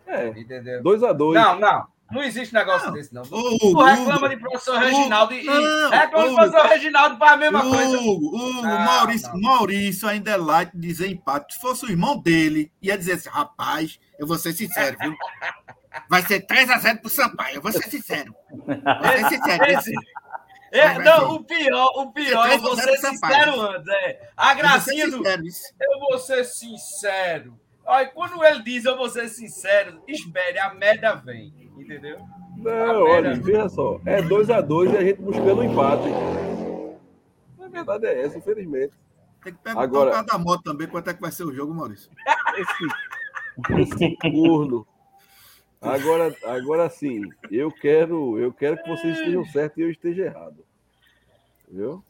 É. Entendeu? 2x2. Não, não. Não existe negócio não. desse, não. Hugo, tu reclama Hugo, de professor Reginaldo e, não, reclama de professor Reginaldo para a mesma Hugo, coisa. Hugo, Maurício, Maurício ainda é light dizer empate. Se fosse o irmão dele, ia dizer assim, rapaz, eu vou ser sincero, viu? *laughs* Vai ser 3x0 pro Sampaio, eu vou ser sincero. Vou ser sincero. Esse, é, não, o pior, o pior é você sincero antes. É. A gracinha do. Eu vou ser sincero. Olha, quando ele diz eu vou ser sincero, espere, a merda vem. Entendeu? Não, olha, veja só. É 2x2 e a gente buscando um empate. A verdade é essa, infelizmente. Tem que perguntar Agora... o cara da moto também, quanto é que vai ser o jogo, Maurício. Esse, *laughs* esse corno. Agora, agora sim, eu quero, eu quero que vocês estejam certos e eu esteja errado. Viu?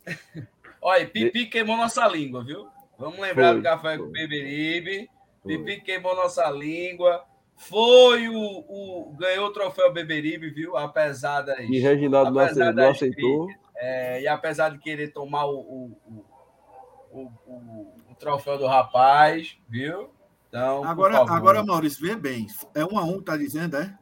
Olha, Pipi queimou nossa língua, viu? Vamos lembrar foi, do café com Beberibe. Pipi queimou nossa língua. Foi o, o, ganhou o troféu Beberibe, viu? Apesar das. E Reginaldo não, aceitou. Não aceitou. É, e apesar de querer tomar o, o, o, o, troféu do rapaz, viu? Então, agora, agora, Maurício, vê bem. É um a um, tá dizendo, é?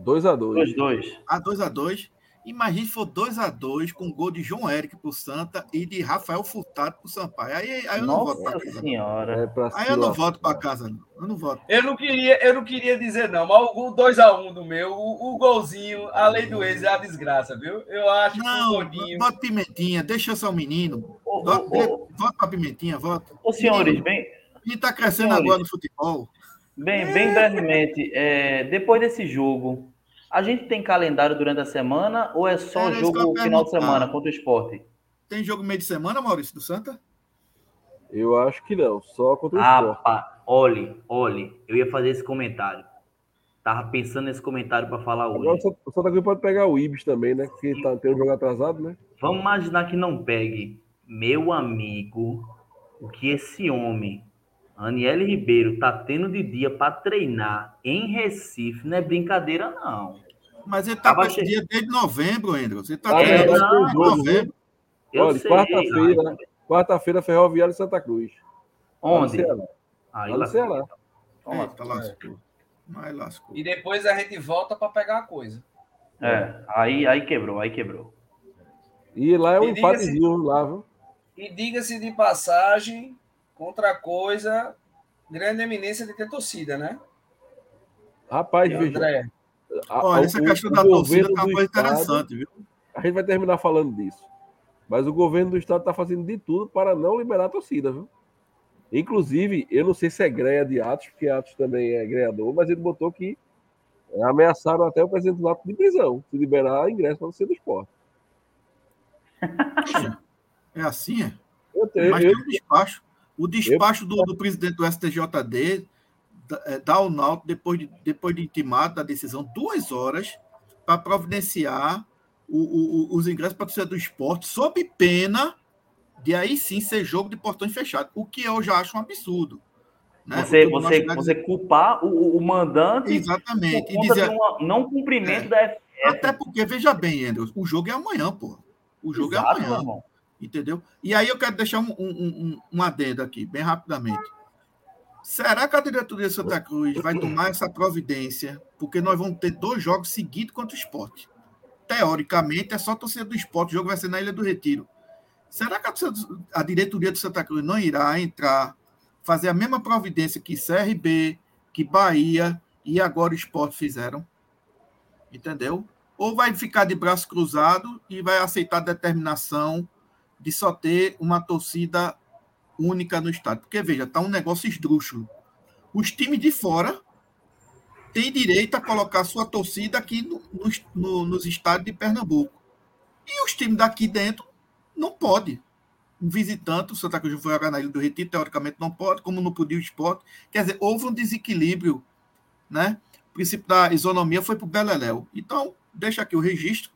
2x2. 2x2. A 2x2. Imagine se for 2x2 com gol de João Eric pro Santa e de Rafael Furtado pro Sampaio. Aí, aí eu não Nossa volto pra casa. Senhora. É aí eu não volto para casa. Eu não volto. Eu não queria, eu não queria dizer não, mas o 2x1 do meu, o, o, golzinho, a lei do ex é a desgraça, viu? Eu acho não, que o Godinho... Bota Pimentinha, deixa só o menino. Volta pra Pimentinha, volta. Ô, senhores, bem... Ele tá crescendo agora no futebol. Bem, bem brevemente, é, depois desse jogo, a gente tem calendário durante a semana ou é só é, jogo final de semana contra o esporte? Tem jogo meio de semana, Maurício, do Santa? Eu acho que não, só contra o ah, esporte. Pá, olhe, olhe, eu ia fazer esse comentário. Tava pensando nesse comentário para falar hoje. Agora o Santa Cruz pode pegar o Ibis também, né? Porque tá, tem um jogo atrasado, né? Vamos imaginar que não pegue. Meu amigo, o que esse homem Aniele Ribeiro tá tendo de dia para treinar em Recife, não é brincadeira, não. Mas ele tá com che... dia desde novembro, Andrew. Você tá é, treinando desde novembro. Olha, quarta-feira, quarta-feira, Ferroviário Santa Cruz. Onde? Aí lá no Ceará. É, tá lascou. Mas lascou. E depois a gente volta para pegar a coisa. É, aí, aí quebrou, aí quebrou. E lá é um empatezinho lá, viu? E diga-se de passagem, Contra coisa, grande eminência de ter torcida, né? Rapaz, veja. Olha, essa questão da torcida tá uma interessante, viu? A gente vai terminar falando disso. Mas o governo do estado está fazendo de tudo para não liberar a torcida, viu? Inclusive, eu não sei se é greia de Atos, porque Atos também é greador, mas ele botou que ameaçaram até o presidente do de prisão, se liberar ingresso para você do esporte. É assim, é? Eu tenho, mas eu, tem um despacho. O despacho do, do presidente do STJD é, dá ao Náutico, depois de, depois de intimado da decisão, duas horas para providenciar o, o, os ingressos para a torcida do esporte, sob pena de aí sim ser jogo de portões fechados, o que eu já acho um absurdo. Né? Você, você, você culpar o, o mandante Exatamente. e dizer, um não cumprimento é, da FF. Até porque, veja bem, Andrew, o jogo é amanhã, pô. O jogo é Exato, é amanhã. Irmão. Entendeu? E aí eu quero deixar um, um, um, um adendo aqui, bem rapidamente. Será que a diretoria de Santa Cruz vai tomar essa providência? Porque nós vamos ter dois jogos seguidos contra o esporte. Teoricamente, é só torcida do esporte, o jogo vai ser na Ilha do Retiro. Será que a, diretoria do Santa Cruz não irá entrar, fazer a mesma providência que CRB, que Bahia e agora o esporte fizeram? Entendeu? Ou vai ficar de braço cruzado e vai aceitar a determinação de só ter uma torcida única no estádio. Porque, veja, tá um negócio esdrúxulo. Os times de fora têm direito a colocar sua torcida aqui no, no, nos estádios de Pernambuco. E os times daqui dentro não pode. Um visitante, o Santa Cruz foi jogar na Ilha do Retiro, teoricamente não pode, como não podia o esporte. Quer dizer, houve um desequilíbrio, né? O princípio da isonomia foi para o Beleléu. Então, deixa aqui o registro.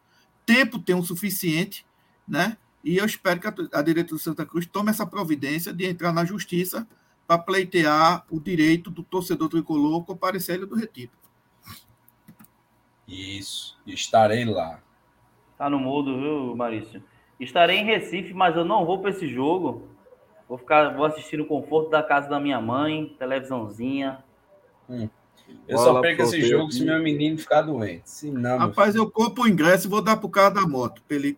Tempo tem o suficiente, né? E eu espero que a, a diretoria do Santa Cruz tome essa providência de entrar na justiça para pleitear o direito do torcedor tricolor comparecer do Retiro. Isso, estarei lá. Tá no mudo, viu, Marício? Estarei em Recife, mas eu não vou para esse jogo. Vou ficar, vou assistir no conforto da casa da minha mãe, televisãozinha. Hum. Eu Bola só perco esse jogo aqui. se meu menino ficar doente. Se não, Rapaz, eu compro o ingresso e vou dar pro cara da moto, ele,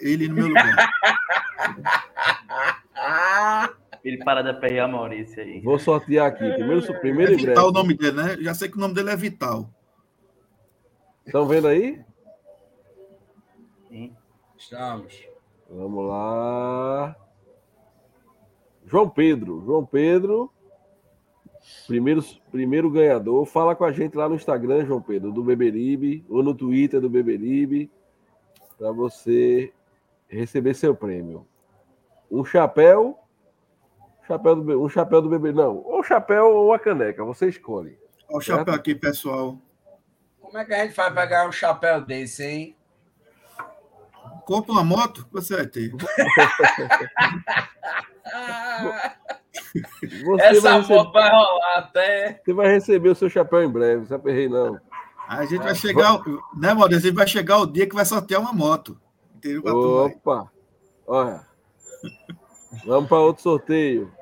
ele no meu lugar. *laughs* ele para de aperrear Maurício aí. Vou sortear aqui. Primeiro, primeiro é Vital ingresso. o nome dele, né? Já sei que o nome dele é Vital. Estão vendo aí? Sim. Estamos. Vamos lá. João Pedro. João Pedro Primeiro, primeiro ganhador, fala com a gente lá no Instagram, João Pedro, do Beberibe, ou no Twitter do Beberibe, para você receber seu prêmio. Um chapéu, chapéu do, um chapéu do bebê, não, ou chapéu ou a caneca, você escolhe. Olha o chapéu aqui, pessoal. Como é que a gente faz para ganhar um chapéu desse, hein? compra uma moto, você vai ter. *laughs* *laughs* Você Essa vai receber... vai rolar até. Você vai receber o seu chapéu em breve, não se aperrei, não. A gente vai chegar, né, Maurício? A gente vai chegar o dia que vai sortear uma moto. Entendeu? Opa! Olha. Vamos para outro sorteio.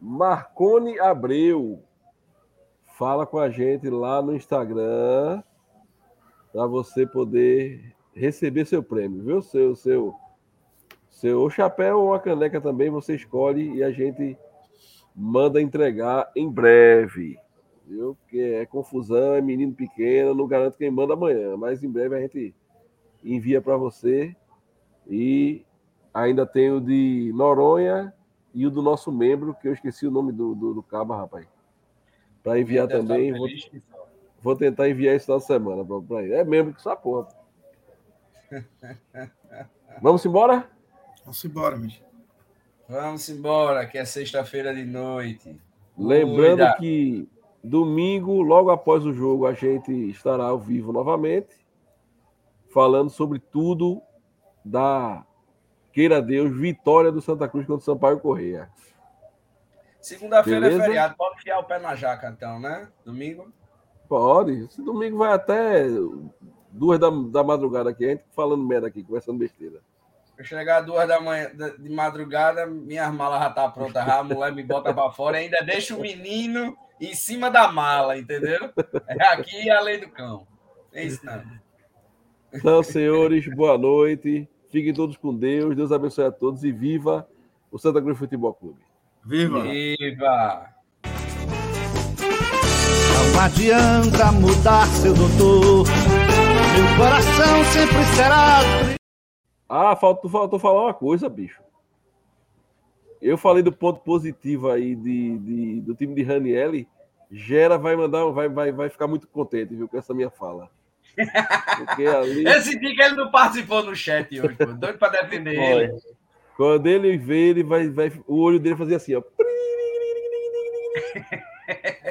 Marcone Abreu. Fala com a gente lá no Instagram para você poder receber seu prêmio, viu? Seu, seu, seu chapéu ou uma caneca também você escolhe e a gente manda entregar em breve. Viu? Porque é confusão, é menino pequeno, não garanto quem manda amanhã, mas em breve a gente envia para você. E ainda tem o de Noronha e o do nosso membro, que eu esqueci o nome do, do, do cabo, rapaz. Para enviar também. Vou, vou, tentar enviar esse final de semana para ele. É membro que essa porra. *laughs* Vamos embora? Vamos embora, Michel. Vamos embora, que é sexta-feira de noite. Lembrando Cuida. que domingo, logo após o jogo, a gente estará ao vivo novamente, falando sobre tudo da queira Deus, vitória do Santa Cruz contra o Sampaio Correia. Segunda-feira é feriado, pode enfiar o pé na jaca, então, né? Domingo? Pode. Esse domingo vai até duas da, da madrugada aqui, a gente falando merda aqui, conversando besteira. Eu chegar duas da manhã de madrugada, minha mala já tá pronta, já, a mulher me bota para fora e ainda deixa o menino em cima da mala, entendeu? É aqui a lei do cão. É isso não. Então, senhores, boa noite. Fiquem todos com Deus. Deus abençoe a todos e viva o Santa Cruz Futebol Clube. Viva! Viva! Não adianta mudar, seu doutor. Meu coração sempre será. Ah, faltou, faltou falar uma coisa, bicho. Eu falei do ponto positivo aí de, de do time de Ranielli. Gera vai mandar, vai, vai, vai ficar muito contente, viu, com essa minha fala. Porque ali... *laughs* Eu senti que ele não participou no chat hoje, pô. doido para defender Foi. ele. Quando ele vê, ele vai, vai. O olho dele fazia assim, ó. *laughs*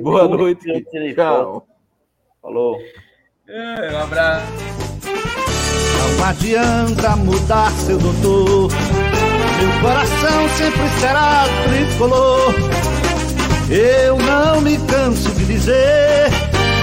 Boa noite. Tchau. Falou. É, um abraço. Não adianta mudar, seu doutor. Meu coração sempre será tricolor. Eu não me canso de dizer